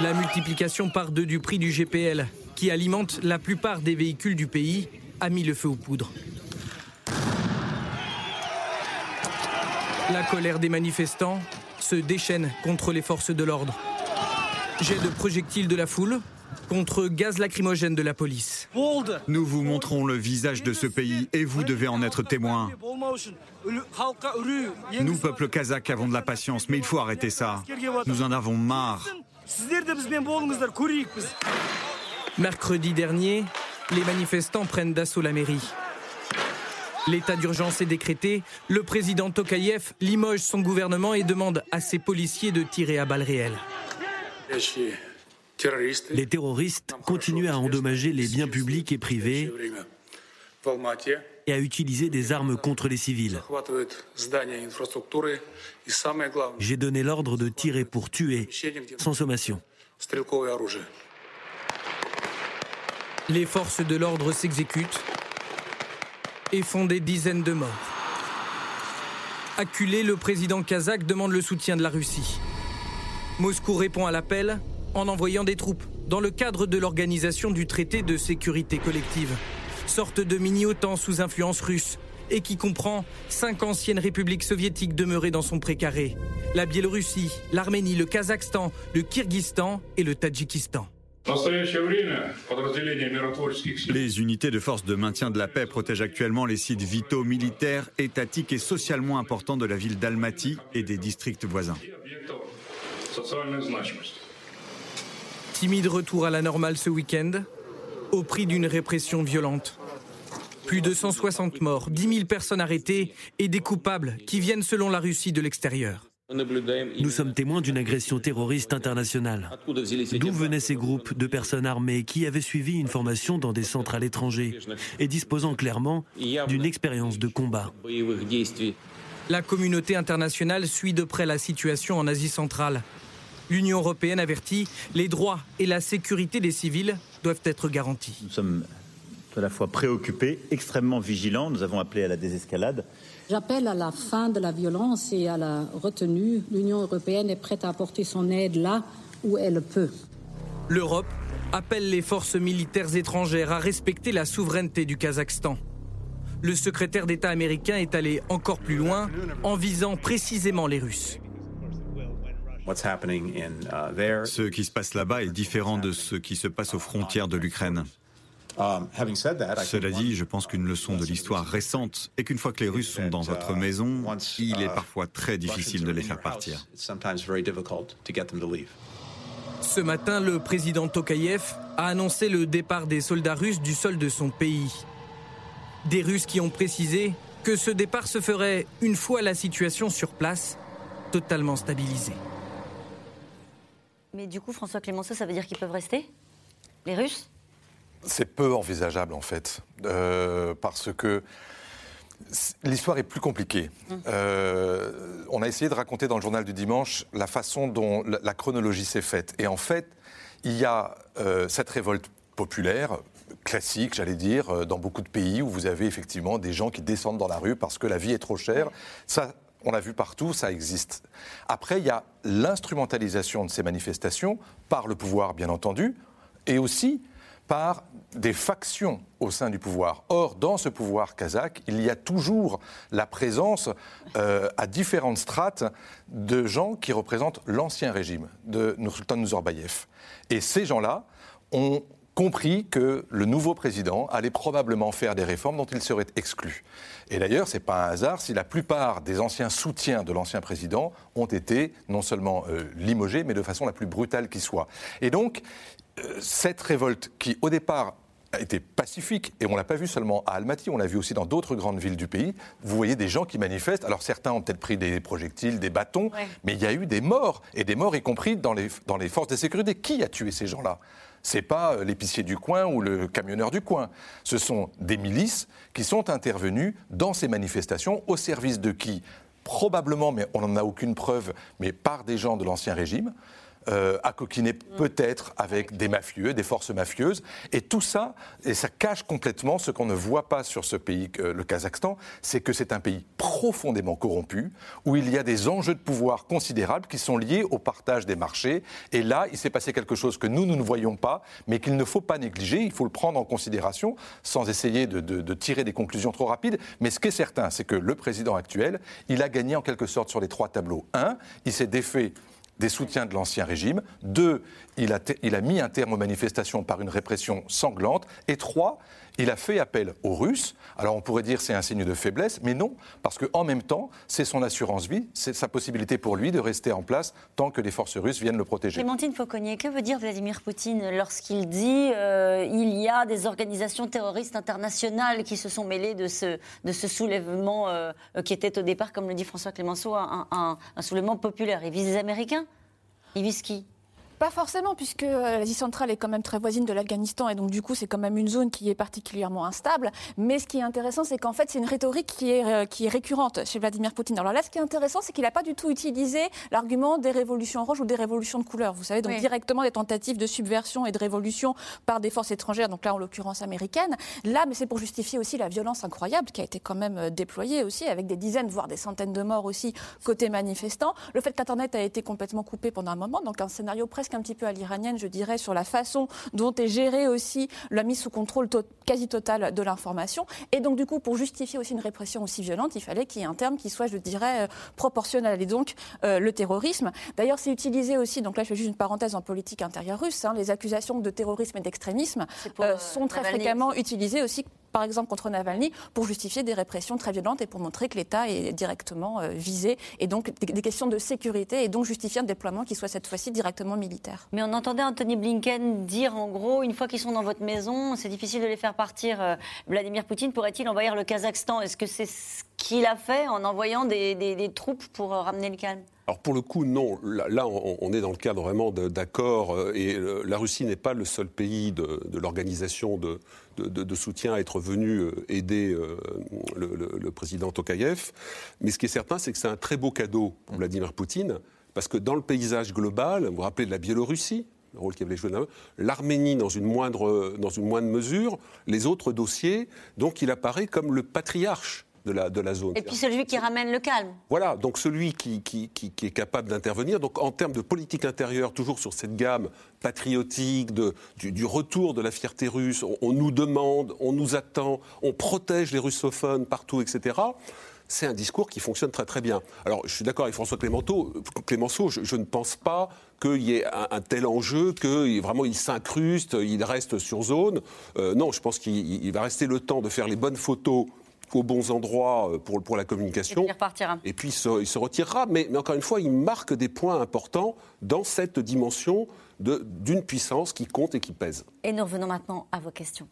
La multiplication par deux du prix du GPL, qui alimente la plupart des véhicules du pays, a mis le feu aux poudres. La colère des manifestants se déchaîne contre les forces de l'ordre. Jet de projectiles de la foule contre gaz lacrymogène de la police. Nous vous montrons le visage de ce pays et vous devez en être témoin. Nous, peuple kazakh, avons de la patience, mais il faut arrêter ça. Nous en avons marre. Mercredi dernier, les manifestants prennent d'assaut la mairie. L'état d'urgence est décrété, le président Tokayev limoge son gouvernement et demande à ses policiers de tirer à balles réelles. Les terroristes continuent à endommager les biens publics et privés et à utiliser des armes contre les civils. J'ai donné l'ordre de tirer pour tuer, sans sommation. Les forces de l'ordre s'exécutent et font des dizaines de morts. Acculé, le président kazakh demande le soutien de la Russie. Moscou répond à l'appel en envoyant des troupes dans le cadre de l'organisation du traité de sécurité collective, sorte de mini-OTAN sous influence russe et qui comprend cinq anciennes républiques soviétiques demeurées dans son précaré la Biélorussie, l'Arménie, le Kazakhstan, le Kyrgyzstan et le Tadjikistan. Les unités de force de maintien de la paix protègent actuellement les sites vitaux militaires, étatiques et socialement importants de la ville d'Almaty et des districts voisins. Timide retour à la normale ce week-end, au prix d'une répression violente. Plus de 160 morts, 10 000 personnes arrêtées et des coupables qui viennent selon la Russie de l'extérieur. Nous sommes témoins d'une agression terroriste internationale. D'où venaient ces groupes de personnes armées qui avaient suivi une formation dans des centres à l'étranger et disposant clairement d'une expérience de combat La communauté internationale suit de près la situation en Asie centrale. L'Union européenne avertit, les droits et la sécurité des civils doivent être garantis. Nous sommes à la fois préoccupés, extrêmement vigilants. Nous avons appelé à la désescalade. J'appelle à la fin de la violence et à la retenue. L'Union européenne est prête à apporter son aide là où elle peut. L'Europe appelle les forces militaires étrangères à respecter la souveraineté du Kazakhstan. Le secrétaire d'État américain est allé encore plus loin en visant précisément les Russes. Ce qui se passe là-bas est différent de ce qui se passe aux frontières de l'Ukraine. Um, Cela dit, je pense qu'une leçon de l'histoire récente est qu'une fois que les Russes sont dans votre uh, maison, il est parfois très difficile de les faire partir. Ce matin, le président Tokayev a annoncé le départ des soldats russes du sol de son pays. Des Russes qui ont précisé que ce départ se ferait une fois la situation sur place totalement stabilisée. Mais du coup, François Clémenceau, ça veut dire qu'ils peuvent rester Les Russes? C'est peu envisageable en fait, euh, parce que l'histoire est plus compliquée. Hum. Euh, on a essayé de raconter dans le journal du dimanche la façon dont la, chronologie s'est faite. Et en fait, il y a euh, cette révolte populaire classique, j'allais dire, dans beaucoup de pays où vous avez effectivement des gens qui descendent dans la rue parce que la vie est trop chère. Ça, on l'a vu partout, ça existe. Après, il y a l'instrumentalisation de ces manifestations par le pouvoir, bien entendu, et aussi par des factions au sein du pouvoir. Or, dans ce pouvoir kazakh, il y a toujours la présence euh, à différentes strates de gens qui représentent l'ancien régime de Nursultan Nazarbayev. Et ces gens-là ont compris que le nouveau président allait probablement faire des réformes dont il serait exclu. Et d'ailleurs, ce n'est pas un hasard si la plupart des anciens soutiens de l'ancien président ont été non seulement euh, limogés, mais de façon la plus brutale qui soit. Et donc, cette révolte qui, au départ, a été pacifique, et on ne l'a pas vu seulement à Almaty, on l'a vu aussi dans d'autres grandes villes du pays. Vous voyez des gens qui manifestent. Alors certains ont peut-être pris des projectiles, des bâtons, mais il y a eu des morts, et des morts y compris dans les, dans les forces de sécurité. Qui a tué ces gens-là? C'est pas l'épicier du coin ou le camionneur du coin. Ce sont des milices qui sont intervenues dans ces manifestations au service de qui? Probablement, mais on n'en a aucune preuve, mais par des gens de l'Ancien Régime euh, à coquiner peut-être avec des mafieux, des forces mafieuses. Et tout ça, et ça cache complètement ce qu'on ne voit pas sur ce pays, le Kazakhstan, c'est que c'est un pays profondément corrompu, où il y a des enjeux de pouvoir considérables qui sont liés au partage des marchés. Et là, il s'est passé quelque chose que nous, nous ne voyons pas, mais qu'il ne faut pas négliger, il faut le prendre en considération, sans essayer de tirer des conclusions trop rapides. Mais ce qui est certain, c'est que le président actuel, il a gagné en quelque sorte sur les trois tableaux. Un, il s'est défait des soutiens de l'Ancien Régime. Deux, il a, mis un terme aux manifestations par une répression sanglante. Et trois, il a fait appel aux Russes. Alors on pourrait dire c'est un signe de faiblesse, mais non, parce qu'en même temps, c'est son assurance vie, c'est sa possibilité pour lui de rester en place tant que les forces russes viennent le protéger. Clémentine Fauconnier, que veut dire Vladimir Poutine lorsqu'il dit euh, il y a des organisations terroristes internationales qui se sont mêlées de ce, de ce soulèvement euh, qui était au départ, comme le dit François Clémenceau, un, un soulèvement populaire? Il vise les Américains? Il vise qui? Pas forcément, puisque euh, l'Asie centrale est quand même très voisine de l'Afghanistan et donc du coup c'est quand même une zone qui est particulièrement instable. Mais ce qui est intéressant, c'est qu'en fait c'est une rhétorique qui est, euh, qui est récurrente chez Vladimir Poutine. Alors là, ce qui est intéressant, c'est qu'il n'a pas du tout utilisé l'argument des révolutions rouges ou des révolutions de couleur. Vous savez, donc directement des tentatives de subversion et de révolution par des forces étrangères, donc là en l'occurrence américaines. Là, mais c'est pour justifier aussi la violence incroyable qui a été quand même euh, déployée aussi, avec des dizaines, voire des centaines de morts aussi côté manifestants. Le fait qu'Internet a été complètement coupé pendant un moment, donc un scénario presque un petit peu à l'iranienne, je dirais, sur la façon dont est gérée aussi la mise sous contrôle quasi totale de l'information. Et donc, du coup, pour justifier aussi une répression aussi violente, il fallait qu'il y ait un terme qui soit, je dirais, euh, proportionnel. Et donc, euh, le terrorisme. D'ailleurs, c'est utilisé aussi, donc là, je fais juste une parenthèse en politique intérieure russe, hein, les accusations de terrorisme et d'extrémisme euh, sont très fréquemment utilisées aussi par exemple contre Navalny, pour justifier des répressions très violentes et pour montrer que l'État est directement euh, visé, et donc des, questions de sécurité, et donc justifier un déploiement qui soit cette fois-ci directement militaire. Mais on entendait Anthony Blinken dire en gros, une fois qu'ils sont dans votre maison, c'est difficile de les faire partir. Euh, Vladimir Poutine pourrait-il envahir le Kazakhstan? Est-ce que c'est ce qu'il a fait en envoyant des troupes pour euh, ramener le calme? Alors pour le coup, non. Là, on est dans le cadre vraiment d'accords et la Russie n'est pas le seul pays de, l'organisation de, soutien à être venu euh, aider le, président Tokayev. Mais ce qui est certain, c'est que c'est un très beau cadeau pour Vladimir Poutine, parce que dans le paysage global, vous vous rappelez de la Biélorussie, le rôle qu'il avait joué l'Arménie dans une moindre dans une moindre mesure, les autres dossiers, donc il apparaît comme le patriarche de la, de la zone. Et puis celui qui ramène le calme. Voilà, donc celui qui, qui, qui, est capable d'intervenir. Donc en termes de politique intérieure, toujours sur cette gamme patriotique, de, du, retour de la fierté russe, on, nous demande, on nous attend, on protège les russophones partout, etc c'est un discours qui fonctionne très très bien. Alors, je suis d'accord avec François Clémenceau, Clémenceau je, ne pense pas qu'il y ait un, tel enjeu, que vraiment il s'incruste, il reste sur zone. Euh, non, je pense qu'il va rester le temps de faire les bonnes photos aux bons endroits euh, pour, pour la communication. Et puis il repartira. Et puis il se, retirera. Mais, mais, encore une fois, il marque des points importants dans cette dimension d'une puissance qui compte et qui pèse. Et nous revenons maintenant à vos questions.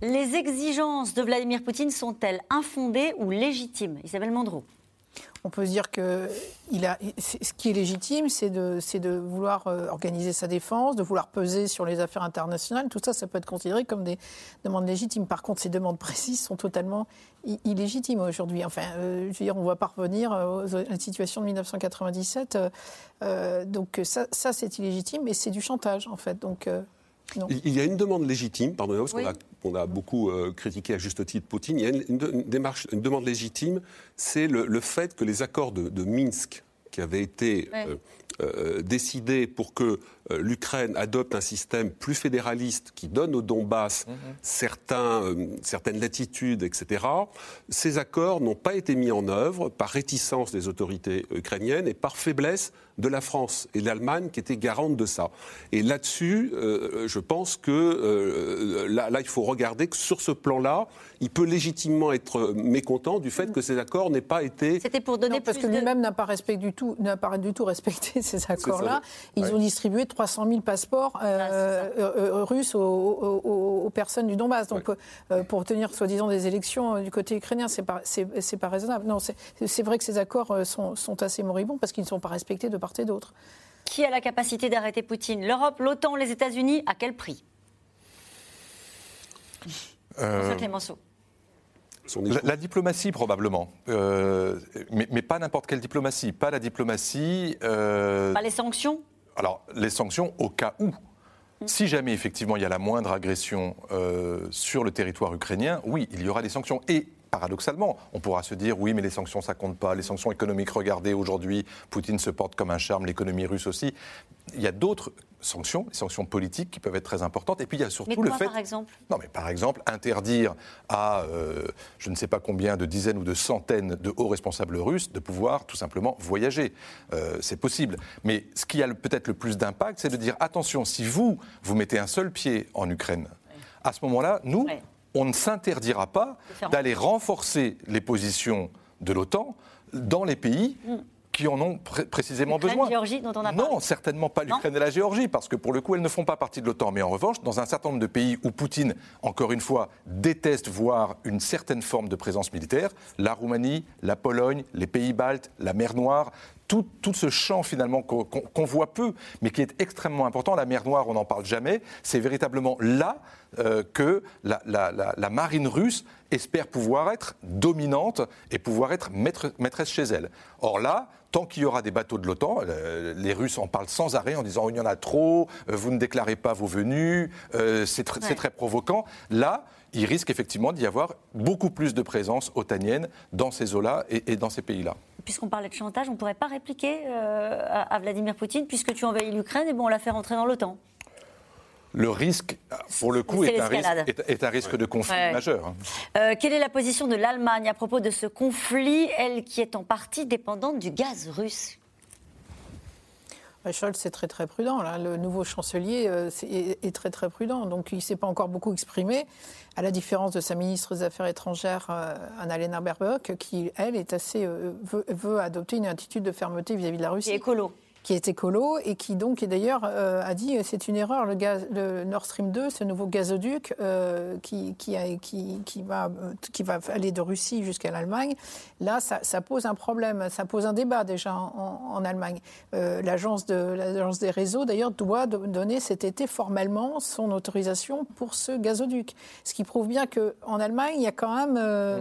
Les exigences de Vladimir Poutine sont-elles infondées ou légitimes? Isabelle Mandreau on peut dire que ce qui est légitime, c'est de, vouloir euh, organiser sa défense, de vouloir peser sur les affaires internationales. Tout ça, ça peut être considéré comme des demandes légitimes. Par contre, ces demandes précises sont totalement illégitimes aujourd'hui. Enfin, euh, je veux dire, on va pas revenir euh, à la situation de 1997. donc ça, ça c'est illégitime, et c'est du chantage, en fait. Donc il y a une demande légitime, pardonnez-moi, parce qu'on a, beaucoup euh, critiqué à juste titre Poutine. Il y a une, démarche, une demande légitime, c'est le, fait que les accords de, Minsk, qui avaient été euh, euh, décidés pour que l'Ukraine adopte un système plus fédéraliste qui donne au Donbass mhm. certains, certaines latitudes, etc., ces accords n'ont pas été mis en œuvre par réticence des autorités ukrainiennes et par faiblesse de la France et de l'Allemagne qui étaient garantes de ça. Et là-dessus, euh, je pense que euh, là, là, il faut regarder que sur ce plan-là, il peut légitimement être mécontent du fait que ces accords n'aient pas été. C'était pour donner parce que lui-même n'a pas respecté du tout, n'a pas du tout respecté ces accords-là. Ils ont distribué 300 000 passeports euh, russes aux, personnes du Donbass. Donc, pour obtenir soi-disant des élections du côté ukrainien, c'est pas, c'est, pas raisonnable. Non, c'est, vrai que ces accords sont, sont assez moribonds parce qu'ils ne sont pas respectés de part et d'autre. Qui a la capacité d'arrêter Poutine? L'Europe, l'OTAN, les États-Unis? À quel prix? Euh, Clémenceau. La, la diplomatie, probablement. Euh, mais, mais pas n'importe quelle diplomatie. Pas la diplomatie. euh, Pas les sanctions? Alors, les sanctions au cas où. Si jamais effectivement il y a la moindre agression euh, sur le territoire ukrainien, oui, il y aura des sanctions. Et paradoxalement, on pourra se dire oui, mais les sanctions ça compte pas. Les sanctions économiques, regardez aujourd'hui, Poutine se porte comme un charme, l'économie russe aussi. Il y a d'autres sanctions, les sanctions politiques qui peuvent être très importantes. Et puis il y a surtout Mais quoi, le fait. par exemple? Non, mais par exemple, interdire à euh, je ne sais pas combien de dizaines ou de centaines de hauts responsables russes de pouvoir tout simplement voyager. Euh, c'est possible. Mais ce qui a peut-être le plus d'impact, c'est de dire attention, si vous, vous mettez un seul pied en Ukraine, à ce moment-là, nous, on ne s'interdira pas d'aller renforcer les positions de l'OTAN dans les pays qui en ont pré- précisément besoin. Géorgie, dont on a Non, parlé. certainement pas l'Ukraine et la Géorgie, parce que pour le coup, elles ne font pas partie de l'OTAN. Mais en revanche, dans un certain nombre de pays où Poutine, encore une fois, déteste voir une certaine forme de présence militaire, la Roumanie, la Pologne, les pays baltes, la mer Noire, tout, tout ce champ finalement qu'on voit peu, mais qui est extrêmement important, la mer Noire, on n'en parle jamais, c'est véritablement là euh, que la, la- la- la marine russe espère pouvoir être dominante et pouvoir être maître- maîtresse chez elle. Or là, tant qu'il y aura des bateaux de l'OTAN, euh, les Russes en parlent sans arrêt en disant il y en a trop, euh, vous ne déclarez pas vos venues, euh, c'est tr- c'est Ouais. très provoquant. Là, il risque effectivement d'y avoir beaucoup plus de présence otanienne dans ces eaux-là et, et dans ces pays-là. Puisqu'on parlait de chantage, on ne pourrait pas répliquer euh, à, Vladimir Poutine, puisque tu envahis l'Ukraine, et bon, on l'a fait rentrer dans l'OTAN. Le risque, pour le coup, est un, risque, l'escalade. est- est un risque de conflit Ouais. majeur. Euh, quelle est la position de l'Allemagne à propos de ce conflit, elle qui est en partie dépendante du gaz russe? Scholz est très très prudent. Le nouveau chancelier euh, est, très très prudent. Donc il ne s'est pas encore beaucoup exprimé, à la différence de sa ministre des Affaires étrangères, euh, Annalena Baerbock, qui, elle, est assez, euh, veut, adopter une attitude de fermeté vis-à-vis de la Russie. Est écolo. Qui est écolo et qui donc, et d'ailleurs, euh, a dit c'est une erreur, le, gaz, le Nord Stream 2, ce nouveau gazoduc euh, qui, qui, a- qui, qui va, euh, qui va aller de Russie jusqu'à l'Allemagne. Là, ça, ça pose un problème, ça pose un débat déjà en, en Allemagne. Euh, L'agence de, l'agence des réseaux, d'ailleurs, doit do- donner cet été formellement son autorisation pour ce gazoduc. Ce qui prouve bien qu'en Allemagne, il y a quand même, euh,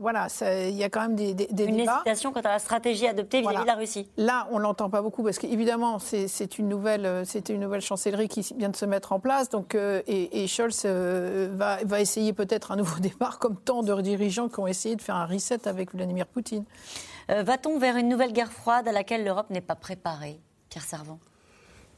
voilà, il y a quand même des, des, des Une débats. hésitation quant à la stratégie adoptée vis-à-vis Voilà. de la Russie. Là, on l'entend pas beaucoup parce qu'évidemment, c'est une nouvelle, euh, c'était une nouvelle chancellerie qui vient de se mettre en place. Donc, euh, et, Scholz euh, va, essayer peut-être un nouveau départ, comme tant de dirigeants qui ont essayé de faire un reset avec Vladimir Poutine. Va-t-on vers une nouvelle guerre froide à laquelle l'Europe n'est pas préparée Pierre Servant.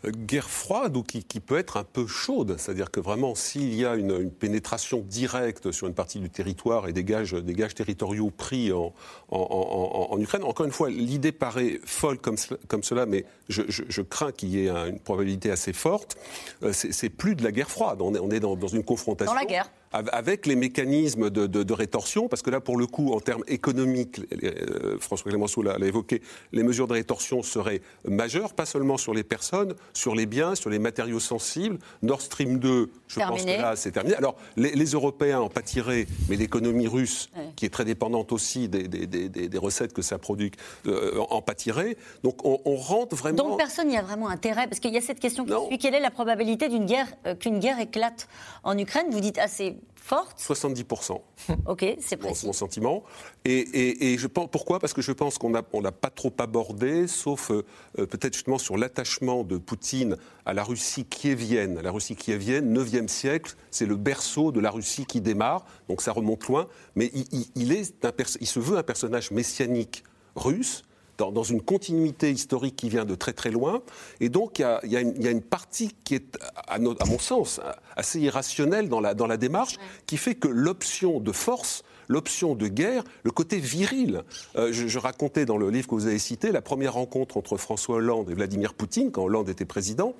Guerre froide ou qui, qui peut être un peu chaude. C'est-à-dire que vraiment, s'il y a une, une pénétration directe sur une partie du territoire et des gages, des gages territoriaux pris en, en- en- en- Ukraine, encore une fois, l'idée paraît folle comme, comme cela, mais je, je- je crains qu'il y ait un- une probabilité assez forte. Euh, c'est c'est plus de la guerre froide. On est, on est dans, dans une confrontation. Dans la guerre. Av- Avec les mécanismes de, de- de rétorsion, parce que là, pour le coup, en termes économiques, euh, François Clémenceau l'a évoqué, les mesures de rétorsion seraient majeures, pas seulement sur les personnes, sur les biens, sur les matériaux sensibles. Nord Stream 2, je pense Terminé. que là, c'est terminé. Alors, les, les Européens en pâtiraient, mais l'économie russe, Ouais. qui est très dépendante aussi des, des- des- des- des recettes que ça produit, euh, en pâtirait. Donc, on, on rentre vraiment... Donc personne n'y a vraiment intérêt, parce qu'il y a cette question qui suit. Quelle est la probabilité d'une guerre, euh, qu'une guerre éclate en Ukraine? Vous dites assez forte. 70%. Ok, c'est mon, précis. mon sentiment. Et, et- et je pense, pourquoi? Parce que je pense qu'on n'a on pas trop abordé, sauf euh, euh, peut-être justement sur l'attachement de Poutine à la Russie kievienne. La Russie kievienne, 9e siècle, c'est le berceau de la Russie qui démarre, donc ça remonte loin. Mais il, il- il est un pers- il se veut un personnage messianique russe. Dans, dans une continuité historique qui vient de très très loin. Et donc, il y a, y une, il y a une partie qui est, à, no- à mon sens, assez irrationnelle dans la, dans la démarche, qui fait que l'option de force, l'option de guerre, le côté viril. Euh, je, je racontais dans le livre que vous avez cité la première rencontre entre François Hollande et Vladimir Poutine, quand Hollande était président.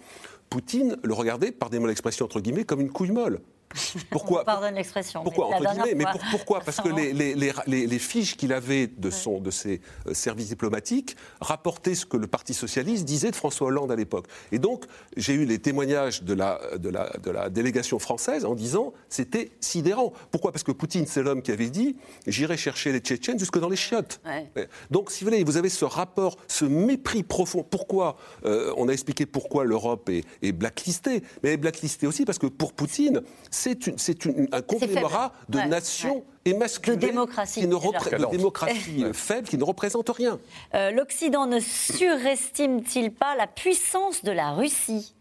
Poutine le regardait, par des mots d'expression entre guillemets, comme une couille molle. Pourquoi Pardonne l'expression. Pourquoi entre guillemets Mais pourquoi? Parce que les, les, les, les fiches qu'il avait de, son, de ses euh, services diplomatiques rapportaient ce que le Parti socialiste disait de François Hollande à l'époque. Et donc, j'ai eu les témoignages de la, de, la, de la délégation française en disant c'était sidérant. Pourquoi? Parce que Poutine, c'est l'homme qui avait dit j'irai chercher les Tchétchènes jusque dans les chiottes. Donc, si vous voulez, vous avez ce rapport, ce mépris profond. Pourquoi euh, On a expliqué pourquoi l'Europe est, est blacklistée. Mais elle est blacklistée aussi parce que pour Poutine, c'est un conglomérat de nations émasculées, de démocratie, qui ne de démocratie faible, qui ne représente rien. Euh, L'Occident ne surestime-t-il pas la puissance de la Russie?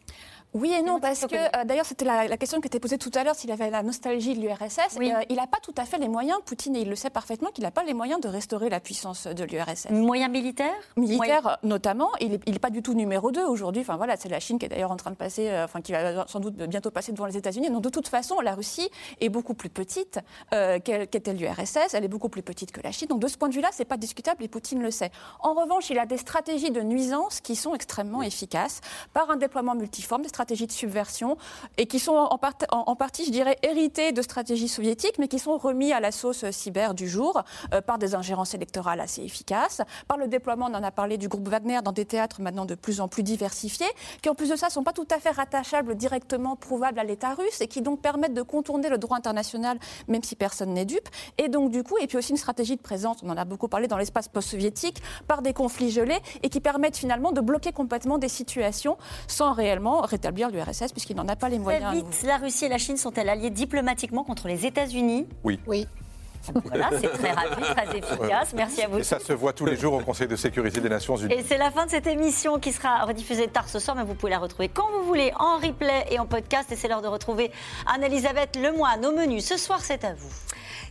Oui et non, parce que euh, d'ailleurs c'était la, question qui était posée tout à l'heure s'il avait la nostalgie de l'URSS. Euh, il n'a pas tout à fait les moyens, Poutine, et il le sait parfaitement, qu'il n'a pas les moyens de restaurer la puissance de l'URSS. Moyens militaires? Militaires notamment. Il n'est pas du tout numéro 2 aujourd'hui. Enfin voilà, c'est la Chine qui est d'ailleurs en train de passer, euh, enfin qui va sans doute bientôt passer devant les États-Unis. Donc de toute façon, la Russie est beaucoup plus petite qu'était l'URSS. Elle est beaucoup plus petite que la Chine. Donc de ce point de vue-là, c'est pas discutable et Poutine le sait. En revanche, il a des stratégies de nuisance qui sont extrêmement efficaces par un déploiement multiforme, des stratégies de subversion et qui sont en, partie, je dirais, héritées de stratégies soviétiques, mais qui sont remis à la sauce cyber du jour euh, par des ingérences électorales assez efficaces, par le déploiement, on en a parlé, du groupe Wagner dans des théâtres maintenant de plus en plus diversifiés, qui en plus de ça ne sont pas tout à fait rattachables directement, prouvables à l'État russe et qui donc permettent de contourner le droit international, même si personne n'est dupe. Et donc du coup, et puis aussi une stratégie de présence, on en a beaucoup parlé dans l'espace post-soviétique, par des conflits gelés et qui permettent finalement de bloquer complètement des situations sans réellement rétablir l'URSS puisqu'il n'en a pas les moyens. vite, la Russie et la Chine sont-elles alliées diplomatiquement contre les États-Unis? Oui. Oui. Voilà, c'est très rapide, très efficace. Merci à vous. Et ça se voit tous les jours au Conseil de sécurité des Nations Unies. Et c'est la fin de cette émission qui sera rediffusée tard ce soir, mais vous pouvez la retrouver quand vous voulez en replay et en podcast. Et c'est l'heure de retrouver Anne-Elisabeth Lemoine au menu. Ce soir, c'est à vous.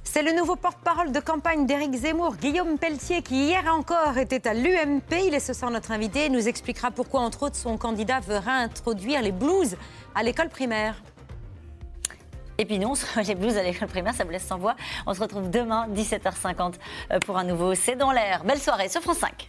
C'est le nouveau porte-parole de campagne d'Éric Zemmour, Guillaume Pelletier, qui hier encore était à l'UMP. Il est ce soir notre invité et nous expliquera pourquoi, entre autres, son candidat veut réintroduire les blues à l'école primaire. Et puis non, les blues à l'école primaire, ça vous laisse sans voix. On se retrouve demain, 17h50, euh, pour un nouveau C'est dans l'air. Belle soirée sur France 5.